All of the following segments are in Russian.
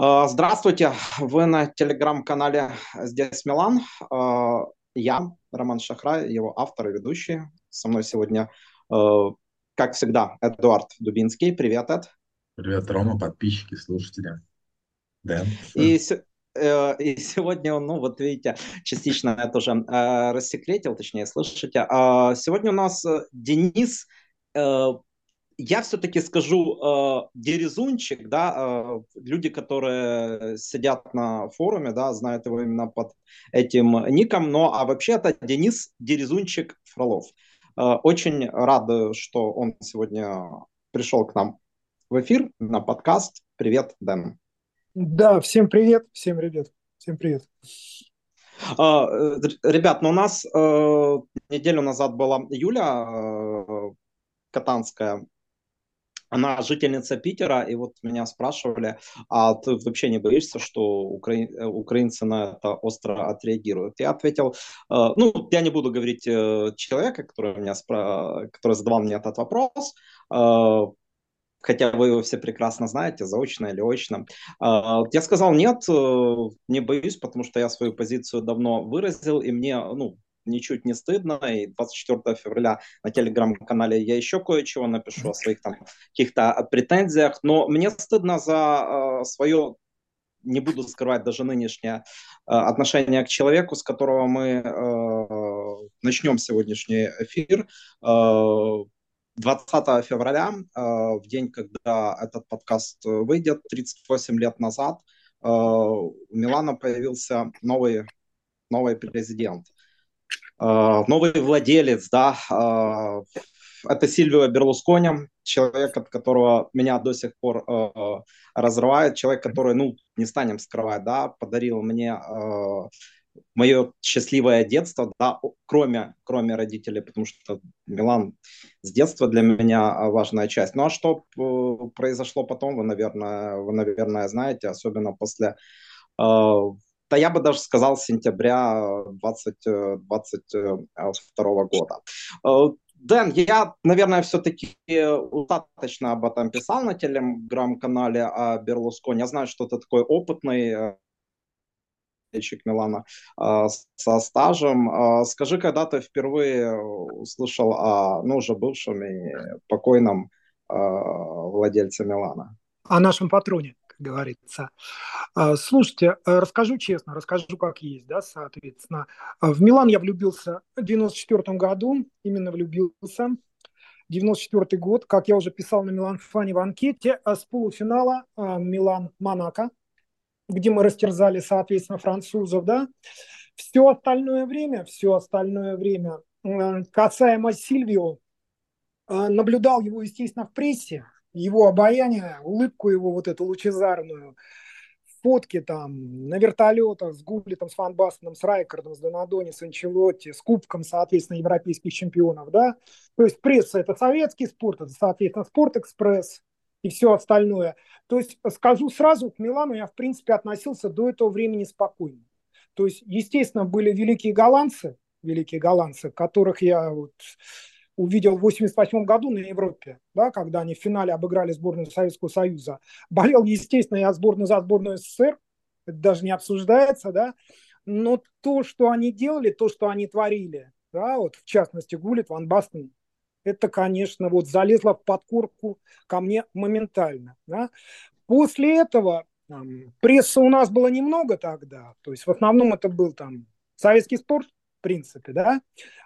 А, здравствуйте, вы на телеграм-канале «Здесь Милан». А, я, Роман Шахрай, его автор и ведущий. Со мной сегодня, а, как всегда, Эдуард Дубинский. Привет, Эд. Привет, Рома, подписчики, слушатели. Дэн. И, э, и сегодня, ну вот видите, частично я тоже э, рассекретил, точнее, слышите. Сегодня у нас э, Денис я все-таки скажу э, Дерезунчик, да, э, люди, которые сидят на форуме, да, знают его именно под этим ником, но а вообще это Денис Дерезунчик Фролов. Э, очень рад, что он сегодня пришел к нам в эфир на подкаст. Привет, Дэн. Да, всем привет, всем привет, всем привет. Uh, ребят, ну у нас uh, неделю назад была Юля uh, Катанская, она жительница Питера, и вот меня спрашивали, а ты вообще не боишься, что. Э, украинцы на это остро отреагируют? Я ответил, э, ну, я не буду говорить э, человека, который, меня спра... который задавал мне этот вопрос, хотя вы его все прекрасно знаете, заочно или очно. Я сказал, нет, не боюсь, потому что я свою позицию давно выразил, и мне, ну, ничуть не стыдно. И 24 февраля на телеграм-канале я еще кое-чего напишу о своих там каких-то претензиях. Но мне стыдно за э, свое не буду скрывать даже нынешнее э, отношение к человеку, с которого мы э, начнем сегодняшний эфир. Э, 20 февраля, э, в день, когда этот подкаст выйдет, 38 лет назад, у Милана появился новый, новый президент. А, новый владелец, да, а, это Сильвио Берлускони, человек, от которого меня до сих пор э, разрывает, человек, который, ну, не станем скрывать, да, подарил мне мое счастливое детство, да, кроме, кроме родителей, потому что Милан с детства для меня важная часть. Ну а что э, произошло потом, вы, наверное, вы, наверное, знаете, особенно после да я бы даже сказал сентября 2022 года. Э, Дэн, я, наверное, все-таки достаточно об этом писал на телеграм-канале о Берлусконе. Я знаю, что ты такой опытный болельщик э, Милана э, со стажем. Скажи, когда ты впервые услышал о, ну, уже бывшем и покойном владельце Милана? О нашем патроне говорится. А, слушайте, э, расскажу честно, расскажу как есть, да, соответственно. А, в Милан я влюбился в 94 году, именно влюбился. 94 год, как я уже писал на Милан Фане в анкете, а, с полуфинала Милан-Монако, где мы растерзали, соответственно, французов, да. Все остальное время, все остальное время, касаемо Сильвио, наблюдал его, естественно, в прессе, его обаяние, улыбку его вот эту лучезарную, фотки там на вертолетах с Гуллитом, с Фан Бастеном, с Райкардом, с Донадони, с Анчелотти, с кубком, соответственно, европейских чемпионов, да. То есть пресса – это советский спорт, это, соответственно, Спорт-экспресс и все остальное. То есть скажу сразу, к Милану я, в принципе, относился до этого времени спокойно. То есть, естественно, были великие голландцы, великие голландцы, которых я вот увидел в 1988 году на Европе, да, когда они в финале обыграли сборную Советского Союза. Болел, естественно, я сборную за сборную СССР, это даже не обсуждается, да, но то, что они делали, то, что они творили, да, вот в частности Гулит, Ван Бастен, это, конечно, вот залезло в подкорку ко мне моментально. Да. После этого там, прессы у нас было немного тогда, то есть в основном это был там советский спорт, принципе, да.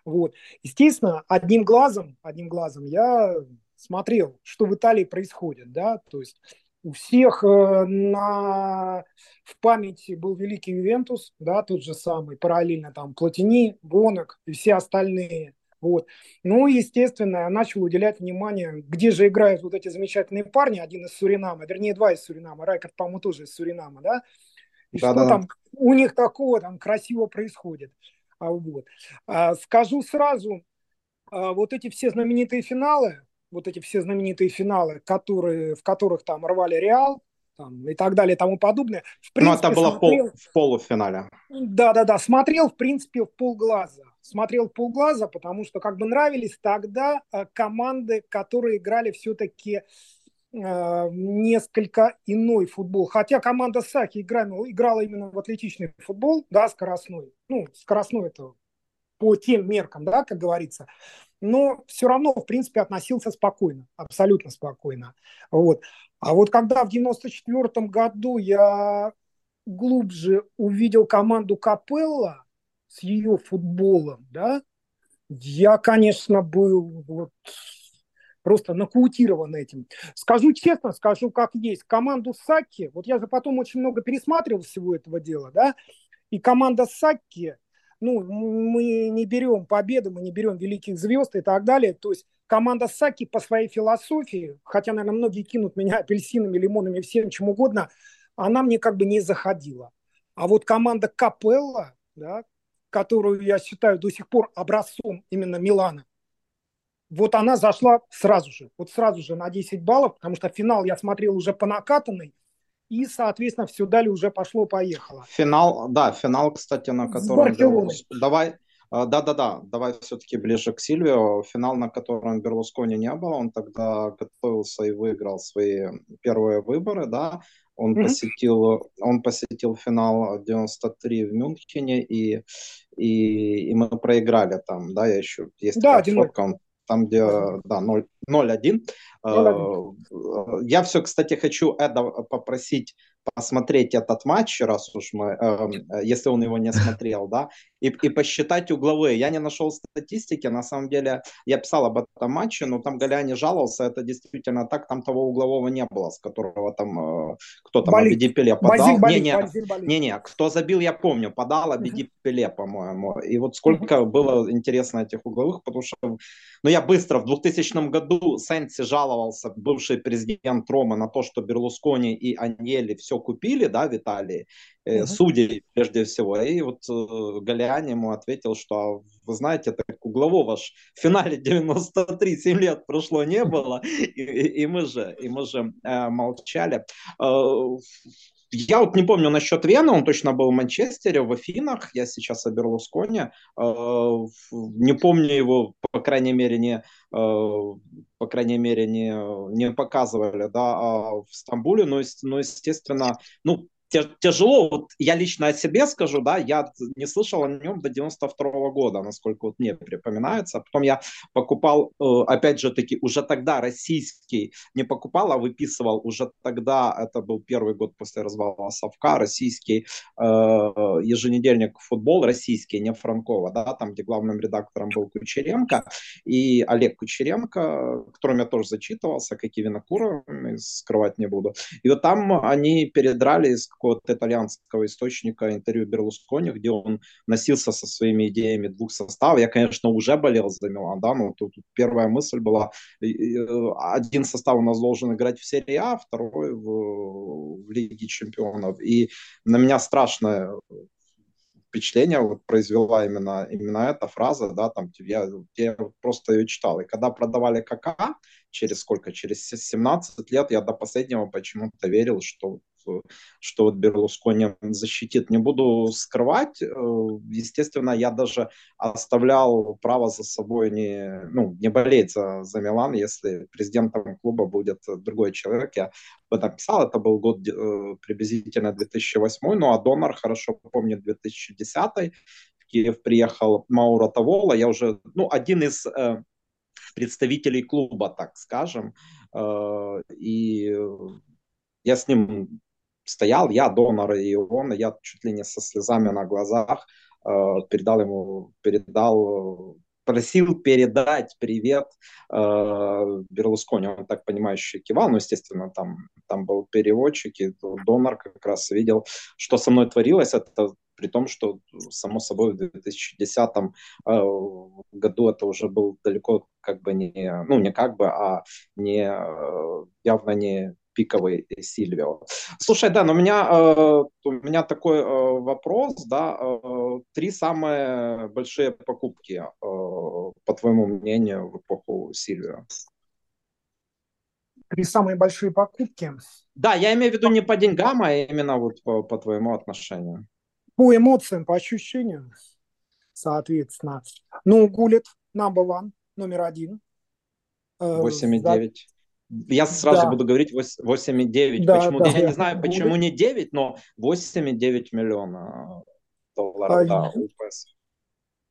Вот. Естественно, одним глазом, одним глазом я смотрел, что в Италии происходит, да, то есть у всех э, на... в памяти был великий Ювентус, да, тот же самый, параллельно там Платини, Гонок и все остальные. Вот. Ну, естественно, я начал уделять внимание, где же играют вот эти замечательные парни, один из Суринама, вернее, два из Суринама, Райкард, по-моему, тоже из Суринама, да, и да, что да. там у них такого там красиво происходит. А вот. А, скажу сразу, а, вот эти все знаменитые финалы, вот эти все знаменитые финалы, которые, в которых там рвали Реал, там, и так далее и тому подобное. В принципе, Ну, это было смотрел... пол, в полуфинале. Да-да-да, смотрел, в принципе, в полглаза. Смотрел в полглаза, потому что как бы нравились тогда команды, которые играли все-таки э, несколько иной футбол. Хотя команда Саки играла, играла именно в атлетичный футбол, да, скоростной. Ну, скоростной это по тем меркам, да, как говорится. Но все равно, в принципе, относился спокойно, абсолютно спокойно. Вот. А вот когда в 94 году я глубже увидел команду Капелла с ее футболом, да, я, конечно, был вот просто нокаутирован этим. Скажу честно, скажу как есть. Команду Сакки, вот я же потом очень много пересматривал всего этого дела, да, и команда Сакки, ну, мы не берем победы, мы не берем великих звезд и так далее, то есть команда Саки по своей философии, хотя, наверное, многие кинут меня апельсинами, лимонами, всем чем угодно, она мне как бы не заходила. А вот команда Капелла, да, которую я считаю до сих пор образцом именно Милана, вот она зашла сразу же, вот сразу же на 10 баллов, потому что финал я смотрел уже по накатанной, и, соответственно, все далее уже пошло-поехало. Финал, да, финал, кстати, на котором... Давай, а, да-да-да, давай все-таки ближе к Сильвио. Финал, на котором Берлускони не было, он тогда готовился и выиграл свои первые выборы, да. Он mm-hmm. посетил, он посетил финал 93 в Мюнхене и и, и мы проиграли там, да, я еще есть да, фотка, он там, где, да, 0-1. Э, я все, кстати, хочу Эда попросить посмотреть этот матч, раз уж мы, э, если он его не смотрел, да, и, и посчитать угловые. Я не нашел статистики, на самом деле я писал об этом матче, но там Галяни жаловался, это действительно так, там того углового не было, с которого там э, кто там. Абиди Пеле подал. не, не, не, не, кто забил, я помню, подал Абиди Пеле, по-моему. И вот сколько было интересно этих угловых, потому что, ну я быстро, в 2000 году Сенси жаловался, бывший президент Рома, на то, что Берлускони и Аньели все купили, да, в Италии, э, судей прежде всего. И вот э, Галиани ему ответил, что вы знаете, так углового ж в финале 93 7 лет прошло не было, и, и, и мы же, и мы же э, молчали. Э, я вот не помню насчет Вены, он точно был в Манчестере, в Афинах, я сейчас о Берлусконе, э, не помню его, по крайней мере, не, э, по крайней мере, не, не показывали, да, а в Стамбуле, но, но естественно, ну, тяжело, вот я лично о себе скажу, да, я не слышал о нем до 92 -го года, насколько вот мне припоминается. Потом я покупал, э, опять же таки, уже тогда российский, не покупал, а выписывал уже тогда, это был первый год после развала Совка, российский э, еженедельник «Футбол», российский, не Франкова, да, там, где главным редактором был Кучеренко, и Олег Кучеренко, которым я тоже зачитывался, как и Винокуров, скрывать не буду. И вот там они передрали какого-то итальянского источника интервью Берлускони, где он носился со своими идеями двух составов. Я, конечно, уже болел за Милан, да, но тут, первая мысль была, один состав у нас должен играть в серии А, второй в, в Лиге чемпионов. И на меня страшное впечатление вот произвела именно, именно эта фраза, да, там, я, я просто ее читал. И когда продавали КК, через сколько, через 17 лет, я до последнего почему-то верил, что что вот Берлускони защитит. Не буду скрывать, э, естественно, я даже оставлял право за собой не, ну, не болеть за, за Милан, если президентом клуба будет другой человек. Я об этом это был год э, приблизительно 2008, ну а донор хорошо помнит 2010 в Киев приехал Мауро Тавола, я уже, ну, один из э, представителей клуба, так скажем, и я с ним стоял, я, донор и он, я чуть ли не со слезами на глазах э, передал ему, передал, просил передать привет э, Берлускони. Он так понимающе кивал, но, естественно, там, там был переводчик, и донор как раз видел, что со мной творилось. Это при том, что, само собой, в 2010 э, году это уже был далеко как бы не, ну, не как бы, а не, э, явно не пиковый Сильвио. Слушай, да, но у меня, э, у меня такой э, вопрос, да, э, три самые большие покупки, э, по твоему мнению, в эпоху Сильвио? Три самые большие покупки? Да, я имею в виду не по деньгам, а именно вот по, по твоему отношению. По эмоциям, по ощущениям, соответственно. Ну, Гулет, number one, номер один. 8,9. Я сразу да. буду говорить 8,9. Да, почему? Да, я, я не знаю, почему не 9, но 8,9 миллиона долларов, а, да, УПС.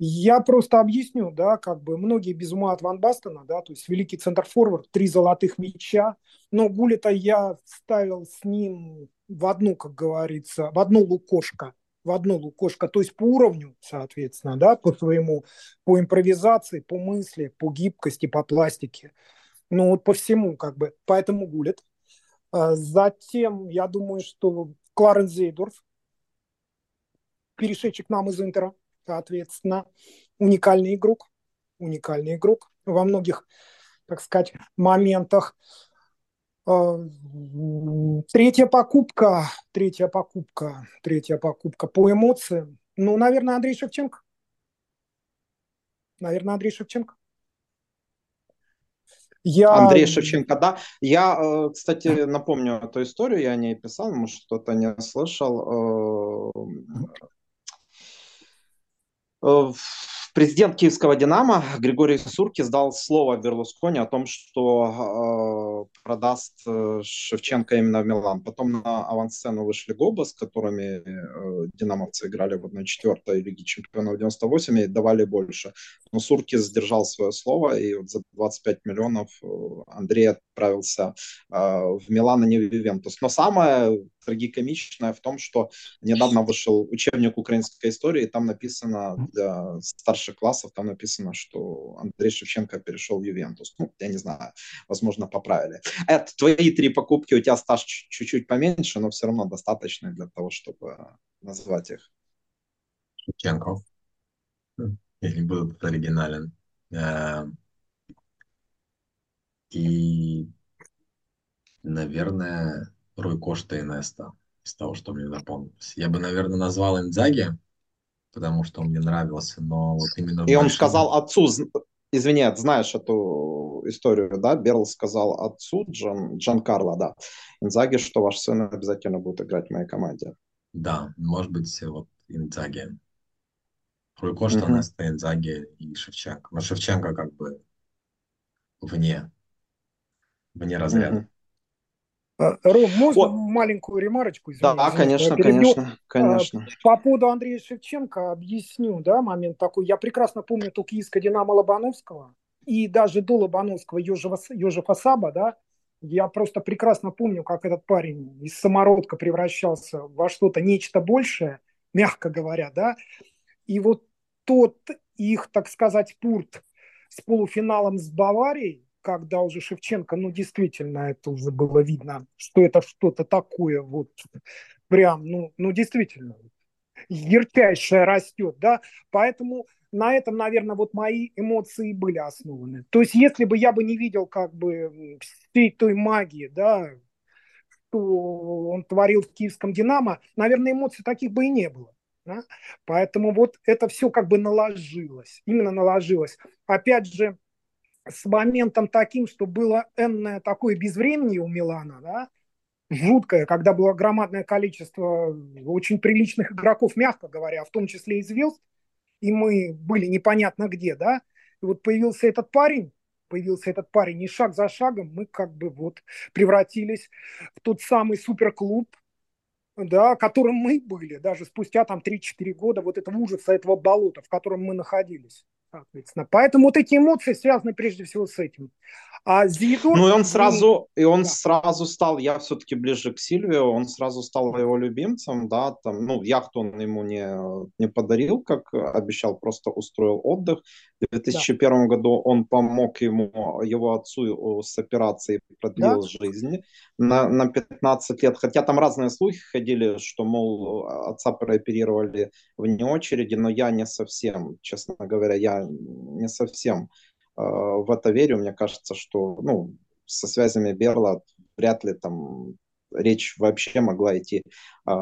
Я просто объясню, да, как бы многие без ума от Ван Бастона, да, то есть великий центр-форвард, три золотых мяча, но Гулита я ставил с ним в одну, как говорится, в одно лукошко, в одно лукошко, то есть по уровню, соответственно, да, по своему, по импровизации, по мысли, по гибкости, по пластике, ну вот по всему, как бы, поэтому Гулит. А затем, я думаю, что Кларенс Зейдорф, перешедший к нам из Интера, соответственно, уникальный игрок, уникальный игрок во многих, так сказать, моментах. А, третья покупка, третья покупка, третья покупка по эмоциям. Ну, наверное, Андрей Шевченко. Наверное, Андрей Шевченко. Я... Андрей Шевченко, да. Я, э, кстати, напомню эту историю, я не писал, может, что-то не слышал. Президент киевского «Динамо» Григорий Сурки сдал слово Берлускони о том, что э, продаст э, Шевченко именно в Милан. Потом на авансцену вышли Гоба, с которыми э, динамовцы играли в 1-4 Лиги Чемпионов 98 и давали больше. Но Сурки сдержал свое слово, и вот за 25 миллионов э, Андрей отправился э, в Милан, а не в Ювентус. Но самое трагикомичное в том, что недавно вышел учебник украинской истории, и там написано для старших классов, там написано, что Андрей Шевченко перешел в Ювентус. Ну, я не знаю, возможно, поправили. Это твои три покупки, у тебя стаж чуть-чуть поменьше, но все равно достаточно для того, чтобы назвать их. Шевченко. Я не буду оригинален. Эм, и, наверное, Руй Кошта и Неста, из того, что мне запомнилось. Я бы, наверное, назвал Индзаги, потому что он мне нравился, но вот именно... И он сказал отцу, извини, знаешь эту историю, да? Берл сказал отцу Джан, Джан Карло, да, Инзаги, что ваш сын обязательно будет играть в моей команде. Да, может быть, вот Инзаги. Руй Кошта, mm-hmm. Неста, Инзаги и Шевченко. Но Шевченко как бы вне, вне разряда. Mm-hmm. А, Ром, можно вот. маленькую ремарочку? Извини, да, конечно, конечно, конечно. По поводу Андрея Шевченко объясню, да, момент такой. Я прекрасно помню эту киевское «Динамо» Лобановского и даже до Лобановского Ежева, Ежефа Саба, да, я просто прекрасно помню, как этот парень из самородка превращался во что-то нечто большее, мягко говоря, да, и вот тот их, так сказать, пурт с полуфиналом с Баварией, когда уже Шевченко, ну, действительно, это уже было видно, что это что-то такое, вот, прям, ну, ну действительно, ярчайшее растет, да, поэтому на этом, наверное, вот мои эмоции были основаны. То есть, если бы я бы не видел, как бы, всей той магии, да, что он творил в киевском «Динамо», наверное, эмоций таких бы и не было. Да? Поэтому вот это все как бы наложилось, именно наложилось. Опять же, с моментом таким, что было энное такое безвременье у Милана, да, жуткое, когда было громадное количество очень приличных игроков, мягко говоря, в том числе и звезд, и мы были непонятно где, да, и вот появился этот парень, появился этот парень, и шаг за шагом мы как бы вот превратились в тот самый суперклуб, да, которым мы были, даже спустя там 3-4 года вот этого ужаса, этого болота, в котором мы находились соответственно. Поэтому вот эти эмоции связаны прежде всего с этим. А Зидор... Ну и он сразу, и он да. сразу стал, я все-таки ближе к Сильвио, он сразу стал его любимцем, да, там, ну, яхту он ему не, не подарил, как обещал, просто устроил отдых. В 2001 да. году он помог ему, его отцу с операцией, продлил да. жизнь на, на 15 лет, хотя там разные слухи ходили, что, мол, отца прооперировали вне очереди, но я не совсем, честно говоря, я не совсем Э, в это верю. Мне кажется, что ну, со связями Берла вряд ли там речь вообще могла идти а,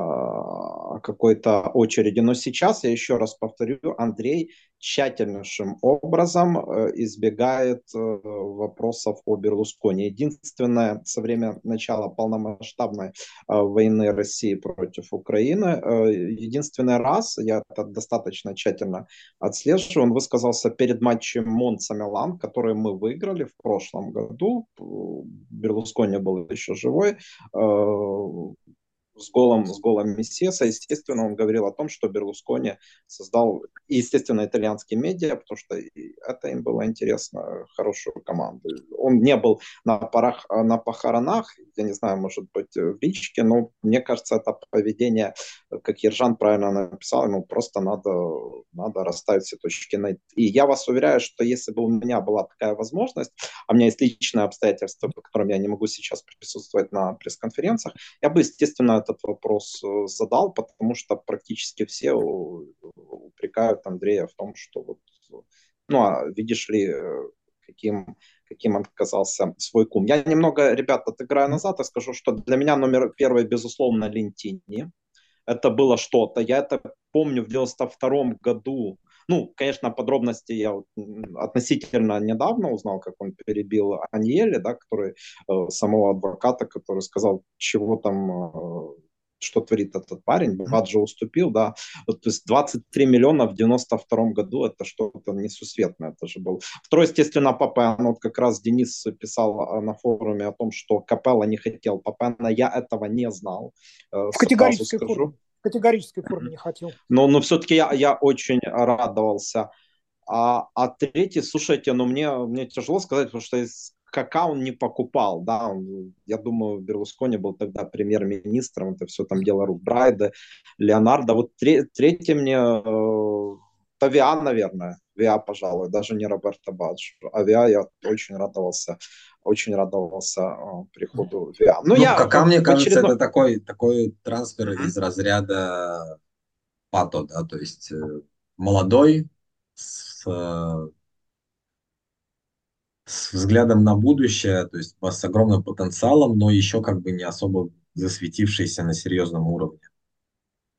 о какой-то очереди. Но сейчас, я еще раз повторю, Андрей тщательнейшим образом э, избегает э, вопросов о Берлусконе. Единственное, со времени начала полномасштабной э, войны России против Украины, единственный раз, я это достаточно тщательно отслеживаю, он высказался перед матчем Монца-Милан, который мы выиграли в прошлом году. Берлускони был еще живой с голом, с голом Мессеса, естественно, он говорил о том, что Берлускони создал, естественно, итальянские медиа, потому что это им было интересно, хорошую команду. Он не был на, парах, на похоронах, я не знаю, может быть, в личке, но мне кажется, это поведение, как Ержан правильно написал, ему просто надо, надо расставить все точки на И я вас уверяю, что если бы у меня была такая возможность, а у меня есть личные обстоятельства, по которым я не могу сейчас присутствовать на пресс-конференциях, я бы, естественно, этот вопрос э, задал, потому что практически все упрекают Андрея в том, что вот, ну, а видишь ли, э, каким, каким он оказался свой кум. Я немного, ребят, отыграю назад и скажу, что для меня номер первый, безусловно, Лентини. Это было что-то. Я это помню в 92 году. Ну, конечно, подробности я относительно недавно узнал, как он перебил Аньели, да, который э, самого адвоката, который сказал, чего там э, что творит этот парень. Баджо уступил, да. Вот, то есть 23 миллиона в 92 году это что-то несусветное. Это же был. Второй, естественно, Папен. Вот как раз Денис писал а, на форуме о том, что Капелла не хотел Папена. Я этого не знал. Э, в категорической форме. Категорической форме не хотел. Но, но все-таки я, я очень радовался. А, а третий, слушайте, ну мне, мне тяжело сказать, потому что из Кака он не покупал, да, он, я думаю, Берлускони был тогда премьер-министром, это все там дело рук Брайда, Леонардо. Вот тре, третий мне, э, Тавиа, наверное, Виа, пожалуй, даже не Роберто Бадж. А Виа я очень радовался, очень радовался э, приходу Виа. Ну, ну я, Кака, мне кажется, очередной... это такой, такой трансфер из разряда Пато, да, то есть э, молодой, с э, с взглядом на будущее, то есть с огромным потенциалом, но еще как бы не особо засветившийся на серьезном уровне.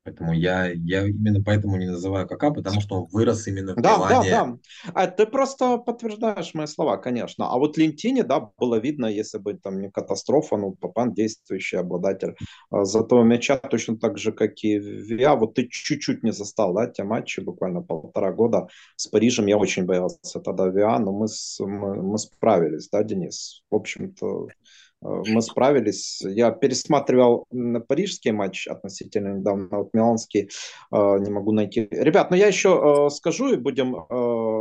Поэтому я, я именно поэтому не называю КК, потому что он вырос именно в Да, Милане. да, да. А ты просто подтверждаешь мои слова, конечно. А вот Лентини, да, было видно, если бы там не катастрофа, ну, Папан действующий обладатель а, золотого мяча, точно так же, как и Виа. Вот ты чуть-чуть не застал, да, те матчи, буквально полтора года с Парижем. Я очень боялся тогда Виа, но мы, с, мы, мы справились, да, Денис? В общем-то, мы справились. Я пересматривал парижский матч относительно недавно, вот миланский э, не могу найти. Ребят, ну я еще э, скажу и будем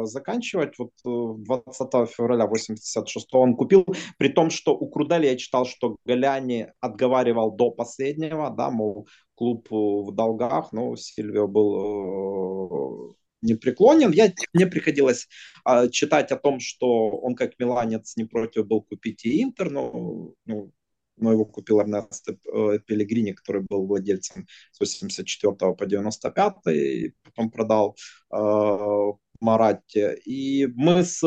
заканчивать. Вот 20 февраля 86 он купил, при том, что у Крудели я читал, что Галяни отговаривал до последнего, да, мол, клуб в долгах, но Сильвио был непреклонен. Я, мне приходилось а, читать о том, что он как миланец не против был купить и Интер, но, ну, но его купил Эрнест э, Пелегрини, который был владельцем с 84 по 95 и потом продал э, Маратте. И мы с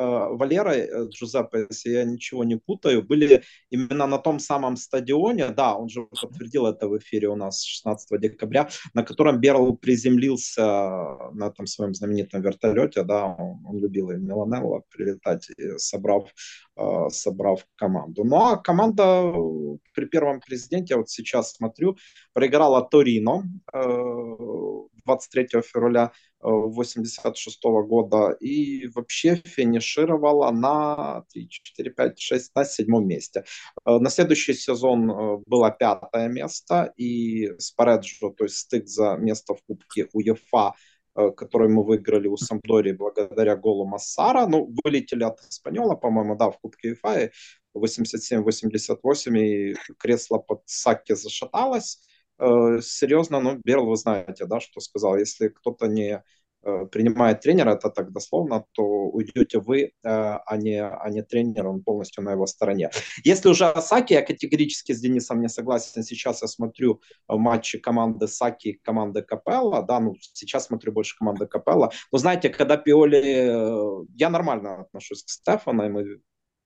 Валерой э, Джузеппе, если я ничего не путаю, были именно на том самом стадионе, да, он же подтвердил это в эфире у нас 16 декабря, на котором Берл приземлился на этом своем знаменитом вертолете, да, он, он любил и Миланелло прилетать, собрав, э, собрав команду. Ну а команда при первом президенте, вот сейчас смотрю, проиграла Торино э, 23 февраля 86 -го года и вообще финишировала на 3, 4, 5, 6, на седьмом месте. Э, на следующий сезон э, было пятое место и Спареджо, то есть стык за место в Кубке УЕФА э, который мы выиграли у Самдори благодаря голу Массара. Ну, вылетели от Испаньола, по-моему, да, в Кубке УЕФА, 87-88, и кресло под Саки зашаталось серьезно, ну, Берл, вы знаете, да, что сказал, если кто-то не э, принимает тренера, это так дословно, то уйдете вы, э, а, не, а не тренер, он полностью на его стороне. Если уже Саки, я категорически с Денисом не согласен. Сейчас я смотрю матчи команды Саки и команды Капелла, да, ну, сейчас смотрю больше команды Капелла. Но знаете, когда Пиоли... Э, я нормально отношусь к Стефану, и мы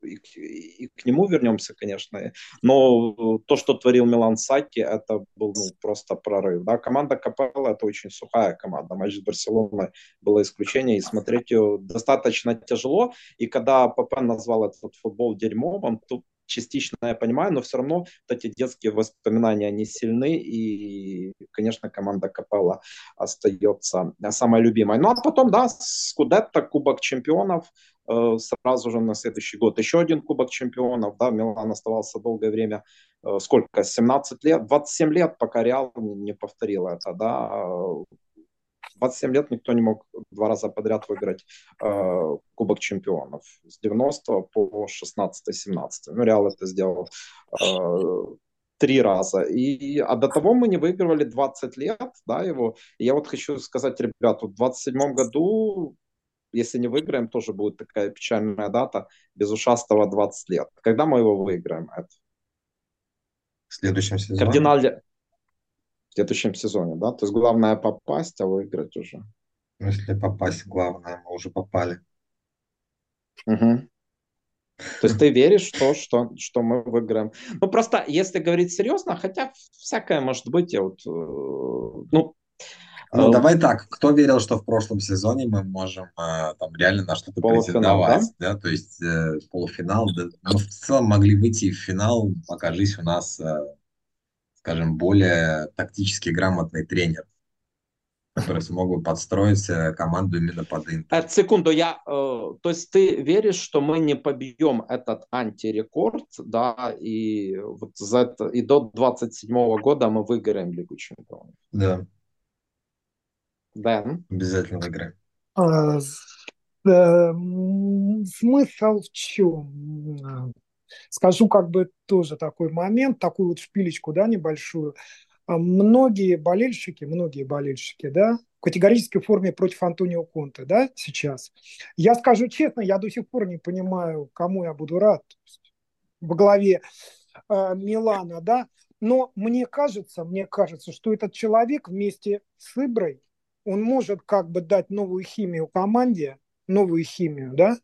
и, и к нему вернемся, конечно. Но то, что творил Милан Саки, это был ну, просто прорыв. Да? Команда Капелла это очень сухая команда. Матч с Барселоной было исключение, и смотреть ее достаточно тяжело. И когда ПП назвал этот футбол дерьмовым, то частично я понимаю, но все равно вот эти детские воспоминания, они сильны, и, конечно, команда Капелла остается самой любимой. Ну, а потом, да, Скудетто, Кубок чемпионов, сразу же на следующий год еще один Кубок чемпионов, да, Милан оставался долгое время, э, сколько, 17 лет, 27 лет, пока Реал не повторил это, да, 27 лет никто не мог два раза подряд выиграть э, Кубок чемпионов. С 90 по 16-17. Ну, Реал это сделал э, три раза. И, а до того мы не выигрывали 20 лет, да, его. И я вот хочу сказать, ребят, вот в 27 году если не выиграем, тоже будет такая печальная дата. Без ушастого 20 лет. Когда мы его выиграем? Это? В следующем сезоне. Кардинально, в следующем сезоне, да? То есть главное попасть, а выиграть уже. Ну, если попасть, главное, мы уже попали. Угу. То есть ты веришь в то, что, что мы выиграем. Ну, просто, если говорить серьезно, хотя всякое может быть, я вот, э, ну, ну, давай так, кто верил, что в прошлом сезоне мы можем э, там реально на что-то претендовать, да? да? То есть э, полуфинал, да, мы в целом могли выйти в финал, покажись у нас э, скажем, более тактически грамотный тренер, который смог бы подстроить э, команду именно под Интер. Э, секунду, я, э, то есть ты веришь, что мы не побьем этот антирекорд, да, и вот за это, и до 27 года мы выиграем Лигу Чемпионов? Да. Дэн? Обязательно выиграем. А, смысл в чем? Скажу как бы тоже такой момент, такую вот шпилечку, да, небольшую. А многие болельщики, многие болельщики, да, в категорической форме против Антонио Конте, да, сейчас. Я скажу честно, я до сих пор не понимаю, кому я буду рад во главе э, Милана, да, но мне кажется, мне кажется, что этот человек вместе с Иброй, он может как бы дать новую химию команде, новую химию, да,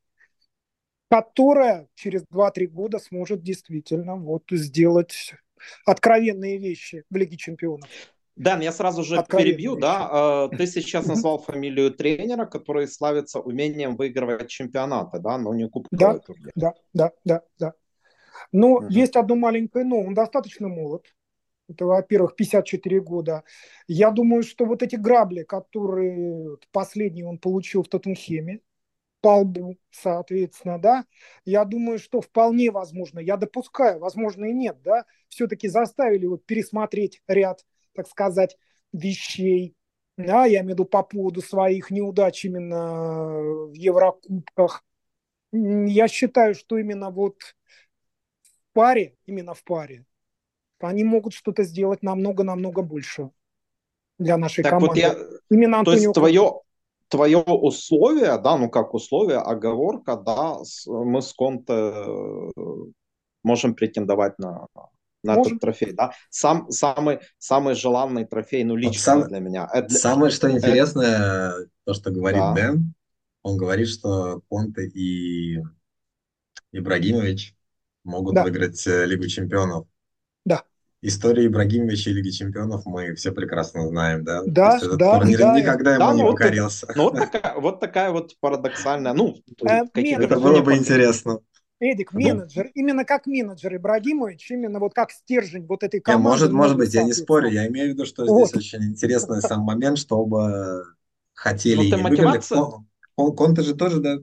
которая через 2-3 года сможет действительно вот сделать откровенные вещи в Лиге Чемпионов. Дэн, я сразу же перебью, да, э, ты сейчас назвал фамилию тренера, который славится умением выигрывать чемпионаты, да, но не кубковый да, турнир. Да, да, да, да. Но угу. есть одно маленькое но, он достаточно молод, это, во-первых, 54 года. Я думаю, что вот эти грабли, которые последние он получил в Тоттенхеме, по лбу, соответственно, да, я думаю, что вполне возможно, я допускаю, возможно и нет, да, все-таки заставили его пересмотреть ряд, так сказать, вещей, да, я имею в виду по поводу своих неудач именно в Еврокубках. Я считаю, что именно вот в паре, именно в паре, они могут что-то сделать намного-намного больше для нашей так команды. Вот я... Именно Антонио То есть твое, твое условие, да, ну как условие, оговорка, да, мы с Конте э, можем претендовать на, на можем. этот трофей, да. Сам, самый, самый желанный трофей, ну лично сам, для меня. Это, самое, что интересное, это, то, что говорит да. Бен, он говорит, что Конте и Ибрагимович могут да. выиграть э, Лигу чемпионов. Да. История Ибрагимовича и Лиги Чемпионов мы все прекрасно знаем, да? Да, этот да, турнир да. никогда ему да, не ну, покорился. Вот, ну, вот, такая, вот такая вот парадоксальная, ну, э, это было бы интересно. Эдик, менеджер, да. именно как менеджер Ибрагимович, именно вот как стержень вот этой команды. Я, может, может быть, я не спорю, я имею в виду, что вот. здесь очень интересный сам момент, чтобы хотели ну, и не мотивация... выиграли. Конте же тоже, да,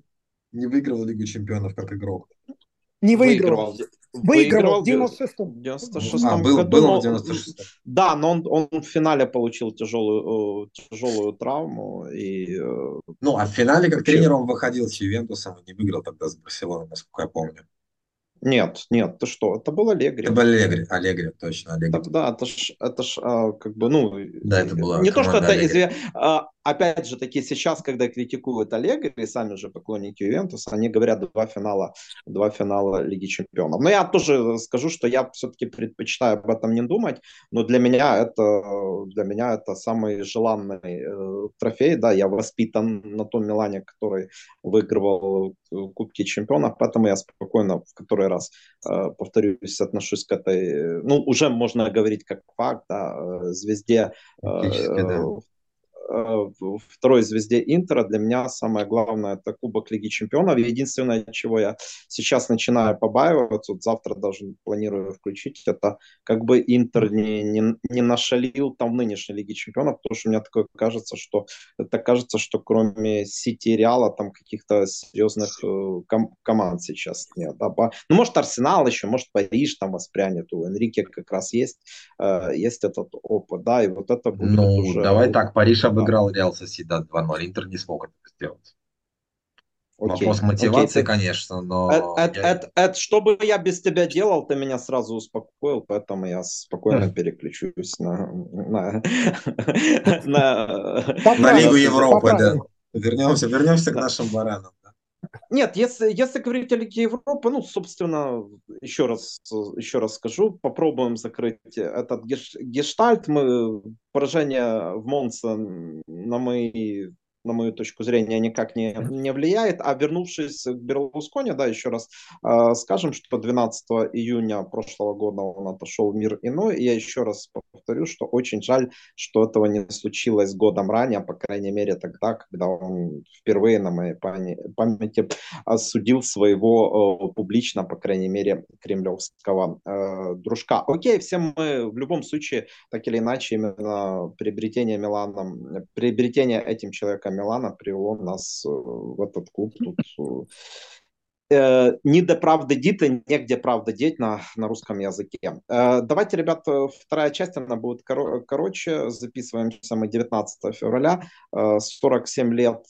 не выиграл Лигу Чемпионов как игрок. Не выигрывал. Выигрывал, в 96-м. 96 а, был, году. Был в 96 Да, но он, он в финале получил тяжелую, тяжелую травму. И, э, ну, а в финале как тренер он выходил с Ювентусом и не выиграл тогда с Барселоной, насколько я помню. Нет, нет, ты что, это был Аллегри. Это был Аллегри, Аллегри, точно, Аллегри. Да, да это ж, это ж а, как бы, ну... Да, это было Не то, что это известно... А, опять же таки сейчас, когда критикуют Олега и сами же поклонники Ювентуса, они говорят два финала, два финала Лиги Чемпионов. Но я тоже скажу, что я все-таки предпочитаю об этом не думать, но для меня это, для меня это самый желанный э, трофей, да, я воспитан на том Милане, который выигрывал э, Кубки Чемпионов, поэтому я спокойно в который раз, э, повторюсь, отношусь к этой, ну, уже можно говорить как факт, да, э, звезде э, да Э, второй звезде Интера для меня самое главное это Кубок Лиги Чемпионов. Единственное, чего я сейчас начинаю побаиваться, вот завтра даже планирую включить, это как бы Интер не, не, не нашалил там в нынешней Лиге Чемпионов, потому что мне такое кажется, что это кажется, что кроме Сити и Реала там каких-то серьезных э, ком- команд сейчас нет. Да? Ну, может, Арсенал еще, может, Париж там воспрянет, у Энрике как раз есть, э, есть этот опыт, да, и вот это будет ну, уже... давай так, Париж обыграл Реал Сосидат 2-0. Интер не смог это сделать. Окей. Вопрос мотивации, Окей, конечно, но... Это, я... это, это, что бы я без тебя делал, ты меня сразу успокоил, поэтому я спокойно переключусь на... На, на, Лигу Европы, да. Вернемся, вернемся к нашим баранам. Нет, если, если говорить о Лиге Европы, ну, собственно, еще раз, еще раз скажу, попробуем закрыть этот гештальт. Мы поражение в Монце на мои на мою точку зрения, никак не, не влияет. А вернувшись к Берлускони, да, еще раз э, скажем, что 12 июня прошлого года он отошел в мир иной. И я еще раз повторю, что очень жаль, что этого не случилось годом ранее, по крайней мере тогда, когда он впервые на моей памяти осудил своего э, публично, по крайней мере, кремлевского э, дружка. Окей, все мы в любом случае, так или иначе, именно приобретение Миланом, приобретение этим человеком Милана привело нас э, в этот клуб. Тут э, не до правды дита, негде правда деть на, на русском языке. Э, давайте, ребят, вторая часть, она будет коро- короче. Записываемся мы 19 февраля. 47 лет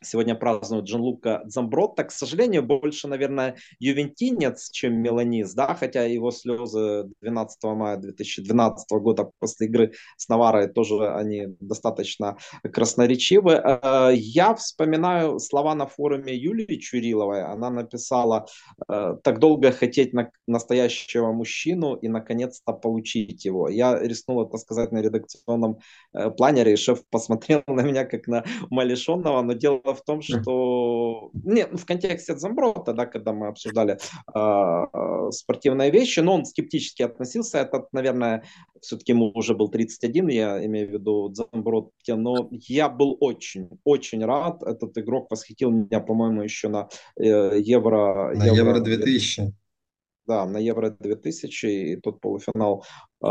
Сегодня празднуют Джанлука Дзамбротта. К сожалению, больше, наверное, ювентинец, чем меланист, да, хотя его слезы 12 мая 2012 года после игры с Наварой тоже они достаточно красноречивы. Э, я вспоминаю слова на форуме Юлии Чуриловой. Она написала э, «Так долго хотеть на настоящего мужчину и, наконец-то, получить его». Я рискнул это сказать на редакционном э, планере, и шеф посмотрел на меня как на умалишенного, но дело в том, что... Нет, в контексте Замброта, да, когда мы обсуждали э, спортивные вещи, но он скептически относился. Этот, наверное, все-таки ему уже был 31, я имею в виду Замброт, но я был очень, очень рад. Этот игрок восхитил меня, по-моему, еще на э, Евро... На Евро 2000 да, на Евро 2000 и тот полуфинал э,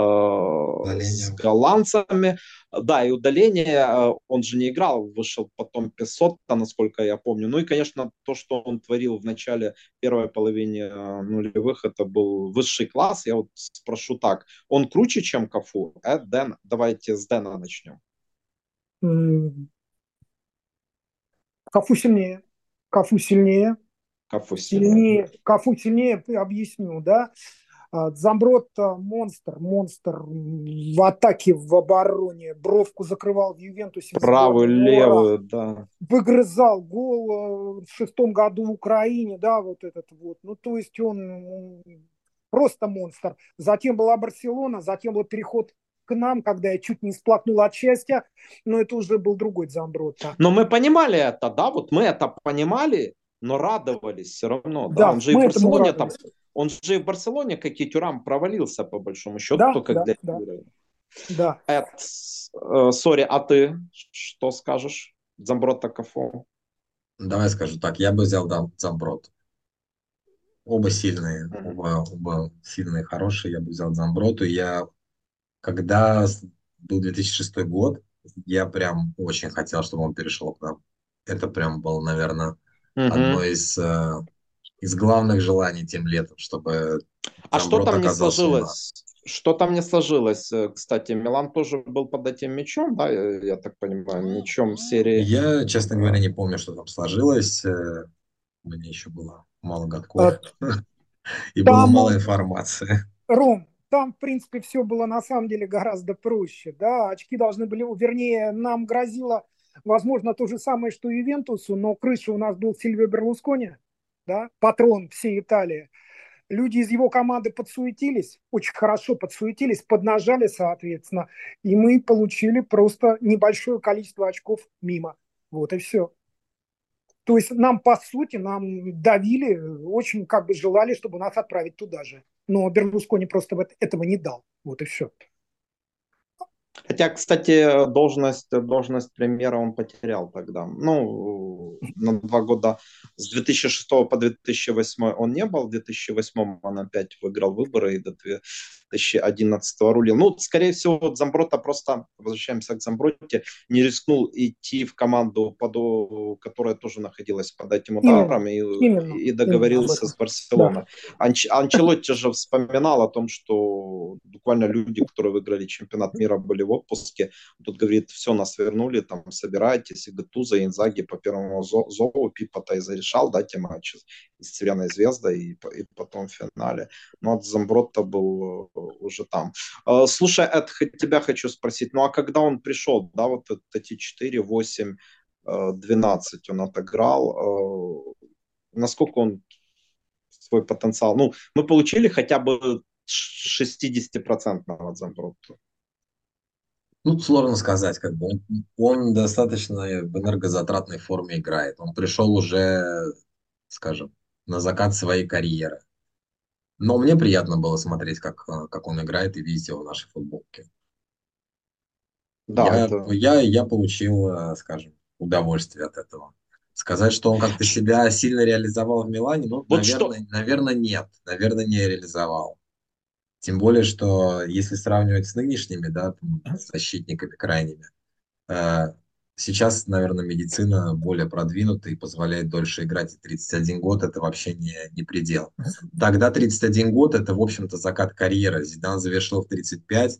с голландцами. Да, и удаление, э, он же не играл, вышел потом 500, насколько я помню. Ну и, конечно, то, что он творил в начале первой половине э, нулевых, это был высший класс. Я вот спрошу так, он круче, чем Кафу? Э, Дэн, давайте с Дэна начнем. Кафу сильнее. Кафу сильнее. Кафу сильнее. Кафу сильнее, объясню, да. А, Замброт монстр, монстр в атаке, в обороне, бровку закрывал в Ювентусе. Правую, левую, да. Выгрызал гол в шестом году в Украине, да, вот этот вот. Ну, то есть он просто монстр. Затем была Барселона, затем вот переход к нам, когда я чуть не сплакнул от счастья, но это уже был другой Замбротта. Но мы понимали это, да, вот мы это понимали, но радовались все равно. Да, да он же и в Барселоне там, он же и в Барселоне, как и Тюрам, провалился по большому счету, да, только да, для да. Да. Эд, э, сори, а ты что скажешь? Замброта Кафо? Давай скажу так, я бы взял да, Замброт. Оба сильные, mm-hmm. оба, оба сильные, хорошие. Я бы взял Замброту. Я, когда был 2006 год, я прям очень хотел, чтобы он перешел к нам. Это прям был, наверное, угу. одно из, э, из главных желаний тем летом, чтобы... А что там не сложилось? Что там не сложилось? Кстати, Милан тоже был под этим мячом, да, я, я так понимаю, мячом серии. Я, честно говоря, не помню, что там сложилось. Э, мне еще было мало годков. А... И было мало информации. Ром, там, в принципе, все было на самом деле гораздо проще. Да? Очки должны были, вернее, нам грозило, возможно, то же самое, что и Ювентусу, но крыша у нас был Сильвио Берлускони, да? патрон всей Италии. Люди из его команды подсуетились, очень хорошо подсуетились, поднажали, соответственно, и мы получили просто небольшое количество очков мимо. Вот и все. То есть нам, по сути, нам давили, очень как бы желали, чтобы нас отправить туда же. Но Берлускони просто этого не дал. Вот и все. Хотя, кстати, должность, должность премьера он потерял тогда. Ну, на два года с 2006 по 2008 он не был. В 2008 он опять выиграл выборы и до 2011 рулил. Ну, скорее всего, вот Замброта просто, возвращаемся к Замброте, не рискнул идти в команду, под, которая тоже находилась под этим ударом именно, и, и договорился именно с Барселоной. Да. Анч, Анчелотти же вспоминал о том, что буквально люди, которые выиграли чемпионат мира, были в отпуске. Тут говорит, все, нас вернули, там, собирайтесь, и Гатуза, Инзаги по первому зову, Пипа-то и зарешал, да, те матчи с Цервяной Звездой и, и потом в финале. Но от Замбротта был э, уже там. Э, слушай, Эд, тебя хочу спросить, ну а когда он пришел, да, вот эти 4, 8, 12 он отыграл, э, насколько он свой потенциал, ну, мы получили хотя бы 60% от Замбротта. Ну, сложно сказать, как бы он, он достаточно в энергозатратной форме играет. Он пришел уже, скажем, на закат своей карьеры. Но мне приятно было смотреть, как, как он играет и видеть его в нашей футболке. Да, я, это... я, я получил, скажем, удовольствие от этого. Сказать, что он как-то себя сильно реализовал в Милане, ну, вот наверное, что... наверное, нет. Наверное, не реализовал. Тем более, что если сравнивать с нынешними да, защитниками крайними, э, сейчас, наверное, медицина более продвинута и позволяет дольше играть. И 31 год – это вообще не, не предел. Тогда 31 год – это, в общем-то, закат карьеры. Зидан завершил в 35,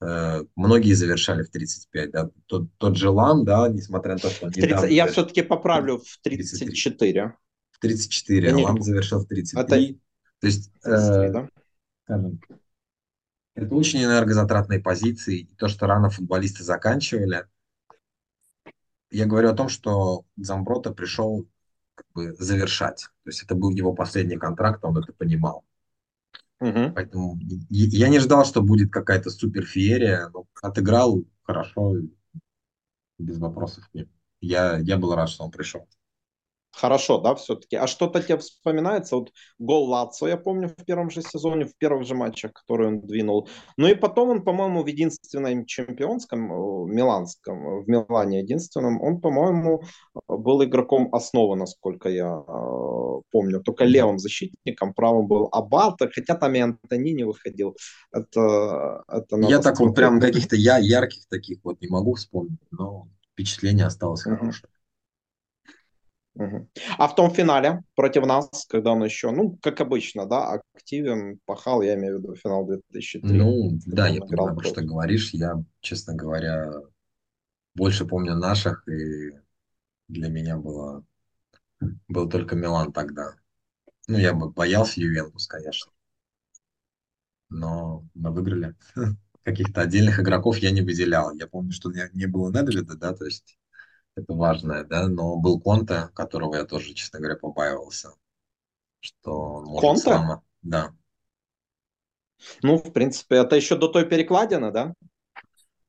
э, многие завершали в 35. Да? Тот, тот же Лам, да, несмотря на то, что он 30, Я все-таки поправлю в 34. 33. В 34, а Лам завершил в 33. Это... То есть, 33, э, да? скажем. Это очень энергозатратные позиции. И то, что рано футболисты заканчивали, я говорю о том, что Замброта пришел как бы завершать. То есть это был его последний контракт, он это понимал. Угу. Поэтому я не ждал, что будет какая-то супер феерия. Но отыграл хорошо, без вопросов нет. Я, я был рад, что он пришел хорошо, да, все-таки. А что-то тебе вспоминается? Вот гол Лацо, я помню, в первом же сезоне, в первых же матчах, которые он двинул. Ну и потом он, по-моему, в единственном чемпионском, э, миланском, в Милане единственном, он, по-моему, был игроком основы, насколько я э, помню. Только левым защитником, правым был Абата, хотя там и Антони не выходил. Это, это я так вот прям каких-то я, ярких таких вот не могу вспомнить, но впечатление осталось uh-huh. А в том финале против нас, когда он еще, ну, как обычно, да, активен, пахал, я имею в виду финал 2003. Ну, да, я понимаю, про что говоришь. Я, честно говоря, больше помню наших, и для меня было, был только Милан тогда. Ну, я бы боялся Ювентус, конечно. Но мы выиграли. Каких-то отдельных игроков я не выделял. Я помню, что не, не было Недведа, да, то есть это важное, да, но был Конте, которого я тоже, честно говоря, побаивался, что он может Конте? Само... Да. Ну, в принципе, это еще до той перекладины, да?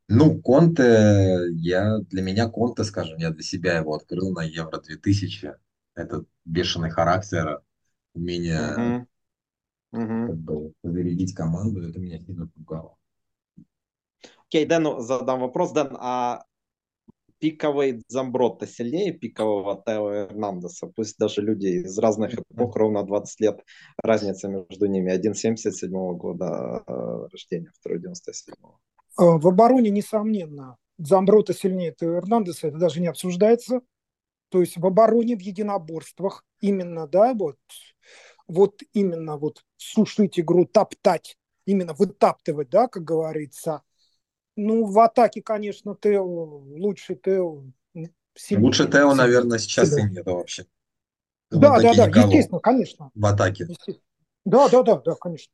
Ну, Конте, я, для меня Конте, скажем, я для себя его открыл на Евро 2000. Этот бешеный характер, умение угу. Как бы, зарядить команду, это меня сильно пугало. Окей, okay, Дэну задам вопрос. Дэн, а пиковый Замбротта сильнее пикового Тео Эрнандеса. Пусть даже люди из разных эпох, ровно 20 лет разница между ними. Один 77 года э, рождения, второй 97 -го. В обороне, несомненно, Замброта сильнее Тео Эрнандеса, это даже не обсуждается. То есть в обороне, в единоборствах именно, да, вот, вот именно вот сушить игру, топтать, именно вытаптывать, да, как говорится, ну, в атаке, конечно, Тео, лучше Тео. Сильнее, лучше Тео, наверное, сейчас да. и нет вообще. В да, да, да, никого. естественно, конечно. В атаке. Да, да, да, да, конечно.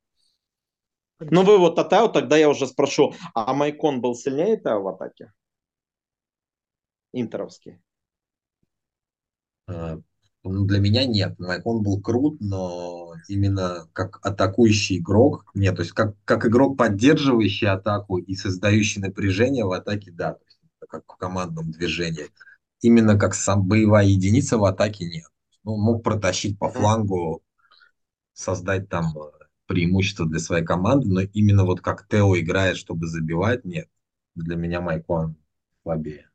Ну вы вот Атео, тогда я уже спрошу, а Майкон был сильнее Тео в атаке? Интеровский. А, ну, для меня нет. Майкон был крут, но именно как атакующий игрок, нет. То есть как, как игрок, поддерживающий атаку и создающий напряжение в атаке, да. То есть, как в командном движении. Именно как сам боевая единица в атаке нет. Ну, мог протащить по флангу, создать там э, преимущество для своей команды, но именно вот как Тео играет, чтобы забивать, нет. Для меня Майкон слабее.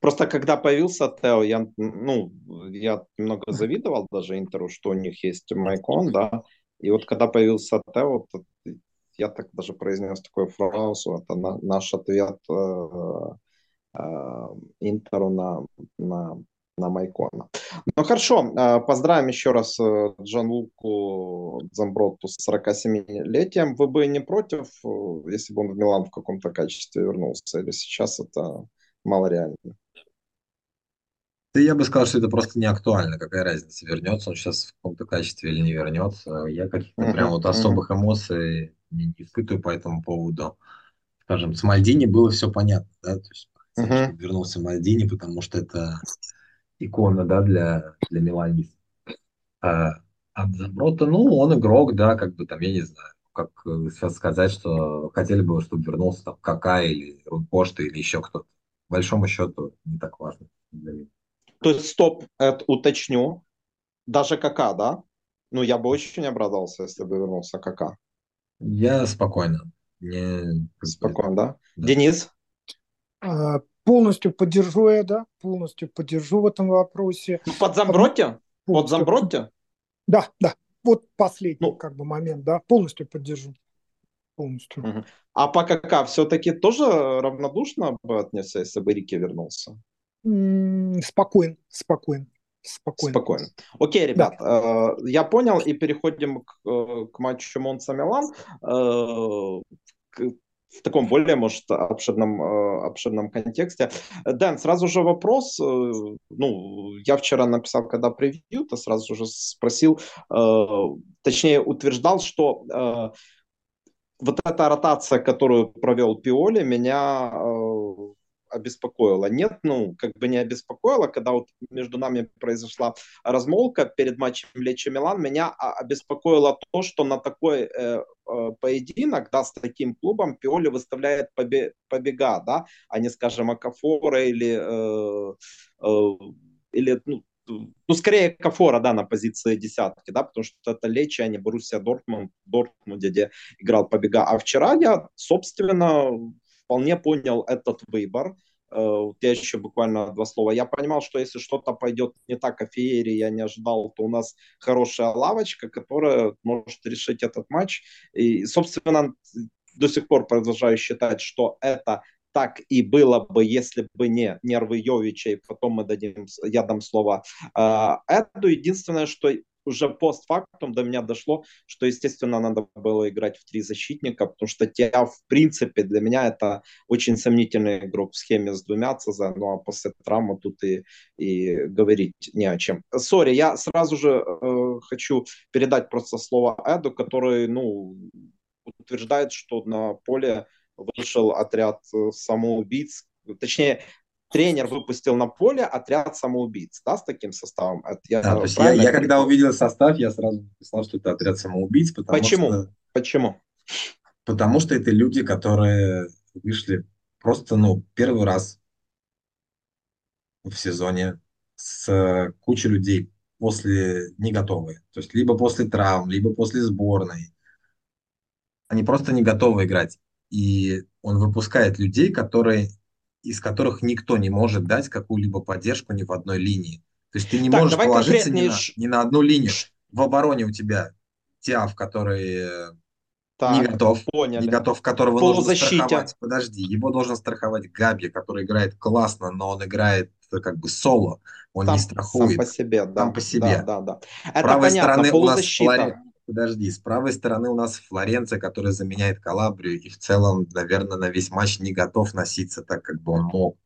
Просто когда появился Тео, я, ну, я немного завидовал даже Интеру, что у них есть Майкон, да, и вот когда появился Тео, то я так даже произнес такую фразу, это на, наш ответ э, э, Интеру на, на, на Майкона. Ну хорошо, э, поздравим еще раз э, Джан Луку Замброту с 47-летием. Вы бы не против, э, если бы он в Милан в каком-то качестве вернулся, или сейчас это мало реально. Да я бы сказал, что это просто не актуально. Какая разница, вернется он сейчас в каком-то качестве или не вернется. Я каких-то прям вот особых эмоций не, не испытываю по этому поводу. Скажем, с Мальдини было все понятно, да, то есть uh-huh. вернулся Мальдини, потому что это икона, да, для, для миланистов. А, а Заброта, ну, он игрок, да, как бы там, я не знаю, как сейчас сказать, что хотели бы, чтобы вернулся там Кака или Рунпошта или еще кто-то большому счету не так важно. То есть, стоп, это уточню. Даже КК, да? Ну, я бы очень обрадовался, если бы вернулся КК. Я спокойно. Не... Спокойно, да? да? Денис? А, полностью поддержу да, полностью поддержу в этом вопросе. Ну, под Замбротте? Под Замбротте? Да, да. Вот последний ну, как бы момент, да, полностью поддержу полностью. А по КК все-таки тоже равнодушно бы отнесся, если бы Рики вернулся? Спокойно, спокойно. Спокойно. Спокойно. Окей, ребят, да. э, я понял, и переходим к, э, к матчу Монса Милан. Э, в таком более, может, обширном, э, обширном контексте. Дэн, сразу же вопрос. Э, ну, я вчера написал, когда превью, то сразу же спросил, точнее, утверждал, что вот эта ротация, которую провел Пиоли, меня э, обеспокоила. Нет, ну, как бы не обеспокоила, когда вот между нами произошла размолка перед матчем Лечи Милан, меня обеспокоило то, что на такой э, э, поединок, да, с таким клубом Пиоли выставляет побе побега, да, а не, скажем, Акафора или, э, э, или ну, ну, скорее Кафора, да, на позиции десятки, да, потому что это Лечи, а не Боруссия Дортмунд, Дортмунде, где играл побега. А вчера я, собственно, вполне понял этот выбор. Э, я еще буквально два слова. Я понимал, что если что-то пойдет не так, а Феери я не ожидал, то у нас хорошая лавочка, которая может решить этот матч. И, собственно, до сих пор продолжаю считать, что это так и было бы, если бы не нервы Йовича, и потом мы дадим, я дам слово э, Эду. Единственное, что уже постфактум до меня дошло, что, естественно, надо было играть в три защитника, потому что Тиа, в принципе, для меня это очень сомнительный игрок в схеме с двумя ЦЗ, ну а после травмы тут и, и говорить не о чем. Сори, я сразу же э, хочу передать просто слово Эду, который, ну, утверждает, что на поле вышел отряд э, самоубийц, точнее, тренер выпустил на поле отряд самоубийц, да, с таким составом. Это я, да, то есть я, я когда увидел состав, я сразу написал, что это отряд самоубийц. Потому Почему? Что, Почему? Потому что это люди, которые вышли просто, ну, первый раз в сезоне с кучей людей после не готовые. То есть либо после травм, либо после сборной. Они просто не готовы играть и он выпускает людей, которые, из которых никто не может дать какую-либо поддержку ни в одной линии. То есть ты не так, можешь положиться ни на, ни на одну линию. В обороне у тебя Тиаф, который так, не готов, поняли. не готов, которого нужно страховать. Подожди, его должен страховать Габи, который играет классно, но он играет как бы соло, он сам, не страхует. Сам по себе, да. Сам по себе. Да, да, да. Это правой понятно, стороны у нас Флори... Подожди, с правой стороны у нас Флоренция, которая заменяет Калабрию, и в целом, наверное, на весь матч не готов носиться так, как бы он мог.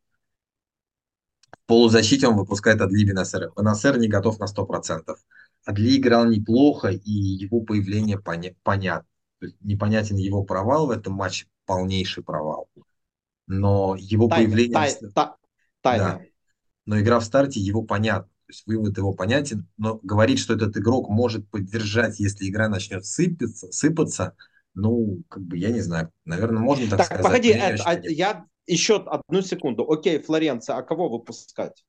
В полузащите он выпускает от Либи Насер. Насер не готов на 100%. Адли играл неплохо, и его появление поня- понятно. Непонятен его провал в этом матче, полнейший провал. Но его Тайме, появление... тай, та, тайме. Да. Но игра в старте, его понятно. То есть вывод его понятен, но говорить, что этот игрок может поддержать, если игра начнет сыпаться, сыпаться ну, как бы, я не знаю, наверное, можно так, Так, сказать. погоди, но я, это, а, я еще одну секунду. Окей, Флоренция, а кого выпускать?